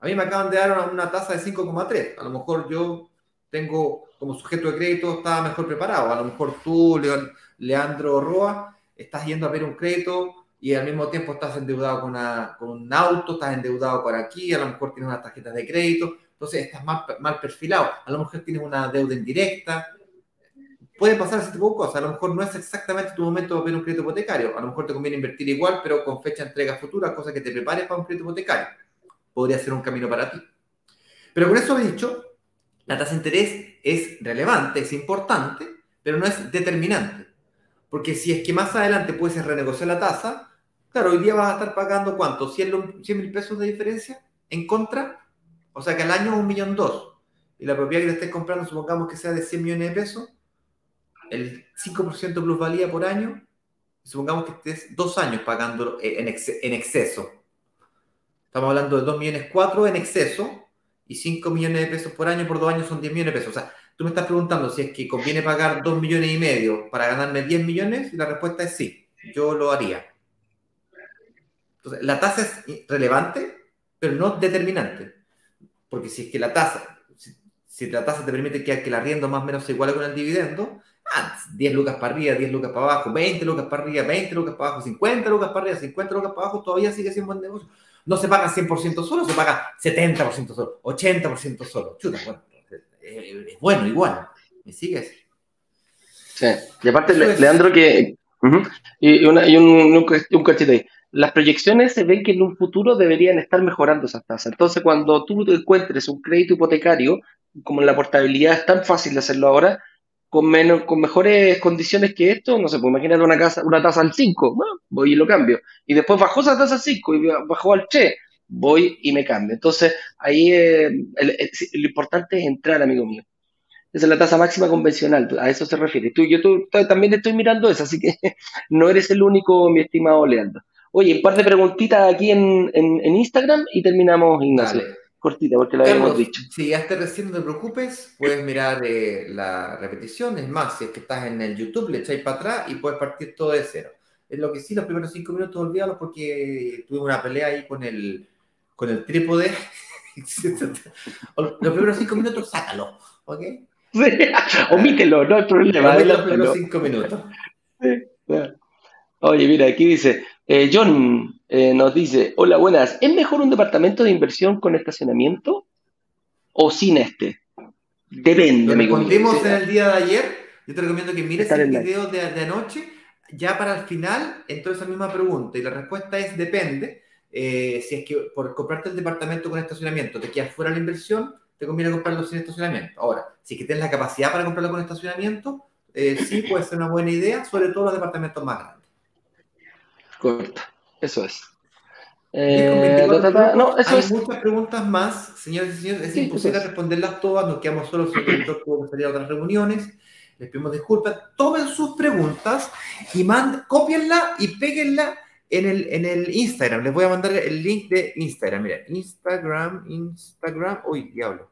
A mí me acaban de dar una, tasa de 5,3. A lo mejor yo tengo como sujeto de crédito, estaba mejor preparado. A lo mejor tú, Leandro Roa, estás yendo a ver un crédito y al mismo tiempo estás endeudado con, un auto, estás endeudado por aquí, a lo mejor tienes una tarjeta de crédito, entonces estás mal, mal perfilado. A lo mejor tienes una deuda indirecta. Puede pasar ese tipo de cosas. A lo mejor no es exactamente tu momento de ver un crédito hipotecario. A lo mejor te conviene invertir igual, pero con fecha de entrega futura, cosa que te prepares para un crédito hipotecario. Podría ser un camino para ti. Pero con eso dicho, la tasa de interés es relevante, es importante, pero no es determinante. Porque si es que más adelante puedes renegociar la tasa, claro, hoy día vas a estar pagando cuánto, 100 mil pesos de diferencia en contra, o sea que al año un millón dos. Y la propiedad que te estés comprando, supongamos que sea de 100 millones de pesos, el 5% plusvalía por año, supongamos que estés dos años pagándolo en, en exceso. Estamos hablando de 2 millones 4 en exceso, y 5 millones de pesos por año por dos años son 10 millones de pesos. O sea, tú me estás preguntando si es que conviene pagar 2 millones y medio para ganarme 10 millones y la respuesta es sí, yo lo haría. Entonces, la tasa es relevante, pero no determinante. Porque si es que la tasa, si, la tasa te permite que, que la arriendo más o menos se iguale con el dividendo, 10 lucas para arriba, 10 lucas para abajo, 20 lucas para arriba, 20 lucas para abajo, 50 lucas para arriba, 50 lucas para abajo, todavía sigue siendo buen negocio. No se paga 100% solo, se paga 70% solo, 80% solo. Chuta, bueno, es bueno igual. ¿Me sigues? Sí, y aparte, Leandro, que. y, una, y, un, un, un cachito ahí. Las proyecciones se ven que en un futuro deberían estar mejorando esas tasas. Entonces, cuando tú encuentres un crédito hipotecario, como la portabilidad es tan fácil de hacerlo ahora, con, menos, con mejores condiciones que esto, no sé, pues imagínate una, casa, una tasa al 5, voy y lo cambio. Y después bajó esa tasa al 5 y bajó al che, voy y me cambio. Entonces, ahí eh, lo importante es entrar, amigo mío. Esa es la tasa máxima convencional, a eso se refiere. Tú, yo tú, también estoy mirando eso, así que no eres el único, mi estimado Leandro. Oye, un par de preguntitas aquí en, en, Instagram y terminamos, Ignacio cortita, porque lo habíamos dicho. Si ya te recién no te preocupes, puedes mirar eh, la repetición. Es más, si es que estás en el YouTube, le echáis para atrás y puedes partir todo de cero. Es lo que sí, los primeros cinco minutos olvídalos porque tuve una pelea ahí con el, con el trípode. los primeros cinco minutos, sácalo, ¿ok? omítelo, no hay problema. los primeros cinco minutos. Oye, mira, aquí dice, eh, John, eh, nos dice, hola, buenas, ¿es mejor un departamento de inversión con estacionamiento o sin este? Depende. Lo respondimos en el día de ayer. Yo te recomiendo que mires el video de, anoche. Ya para el final entró esa misma pregunta y la respuesta es depende. Eh, si es que por comprarte el departamento con estacionamiento te quedas fuera de la inversión, te conviene comprarlo sin estacionamiento. Ahora, si es que tienes la capacidad para comprarlo con estacionamiento, eh, sí puede ser una buena idea, sobre todo los departamentos más grandes. Correcto. Eso es. Eh, no, eso Hay muchas preguntas más, señores y señores. Es imposible responderlas todas. Nos quedamos solos. Tuvo que salir a otras reuniones. Les pedimos disculpas. Tomen sus preguntas y manden, copienla y péguenla en el, en el Instagram. Les voy a mandar el link de Instagram. Mira, Instagram, Instagram. Uy, diablo.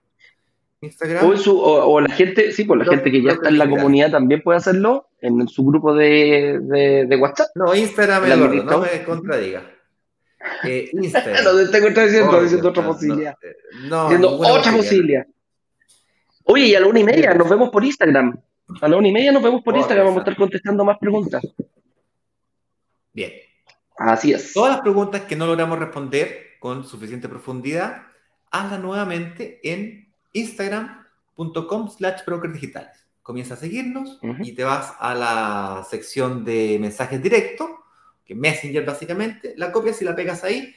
Instagram. O, la gente, sí, pues la gente que ya está en la comunidad también puede hacerlo en su grupo de, de, WhatsApp. No, Instagram, Eduardo, no me contradiga. Eh, Instagram. no, te estoy diciendo, diciendo otra posibilidad. Eh, no, diciendo otra posibilidad. Oye, y a la una y media nos vemos por Instagram. A la una y media nos vemos por Instagram, vamos a estar contestando más preguntas. Bien. Así es. Todas las preguntas que no logramos responder con suficiente profundidad, hazlas nuevamente en instagram.com slash broker digitales. Comienza a seguirnos y te vas a la sección de mensajes directos, que Messenger básicamente, la copias y la pegas ahí.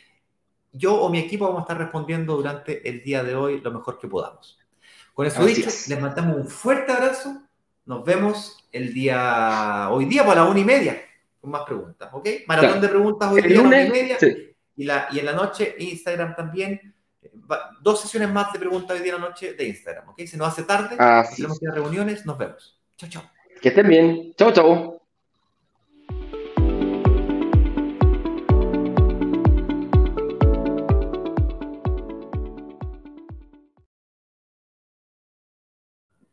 Yo o mi equipo vamos a estar respondiendo durante el día de hoy lo mejor que podamos. Con eso dicho, les mandamos un fuerte abrazo. Nos vemos el día, hoy día por la una y media, con más preguntas, ¿ok? Maratón de preguntas hoy día una y media. Y, la, y en la noche Instagram también dos sesiones más de preguntas hoy día en la noche de Instagram, ¿ok? Se nos hace tarde, tenemos que ir a reuniones, nos vemos. Chao, chao. Que estén bien. Chao, chao.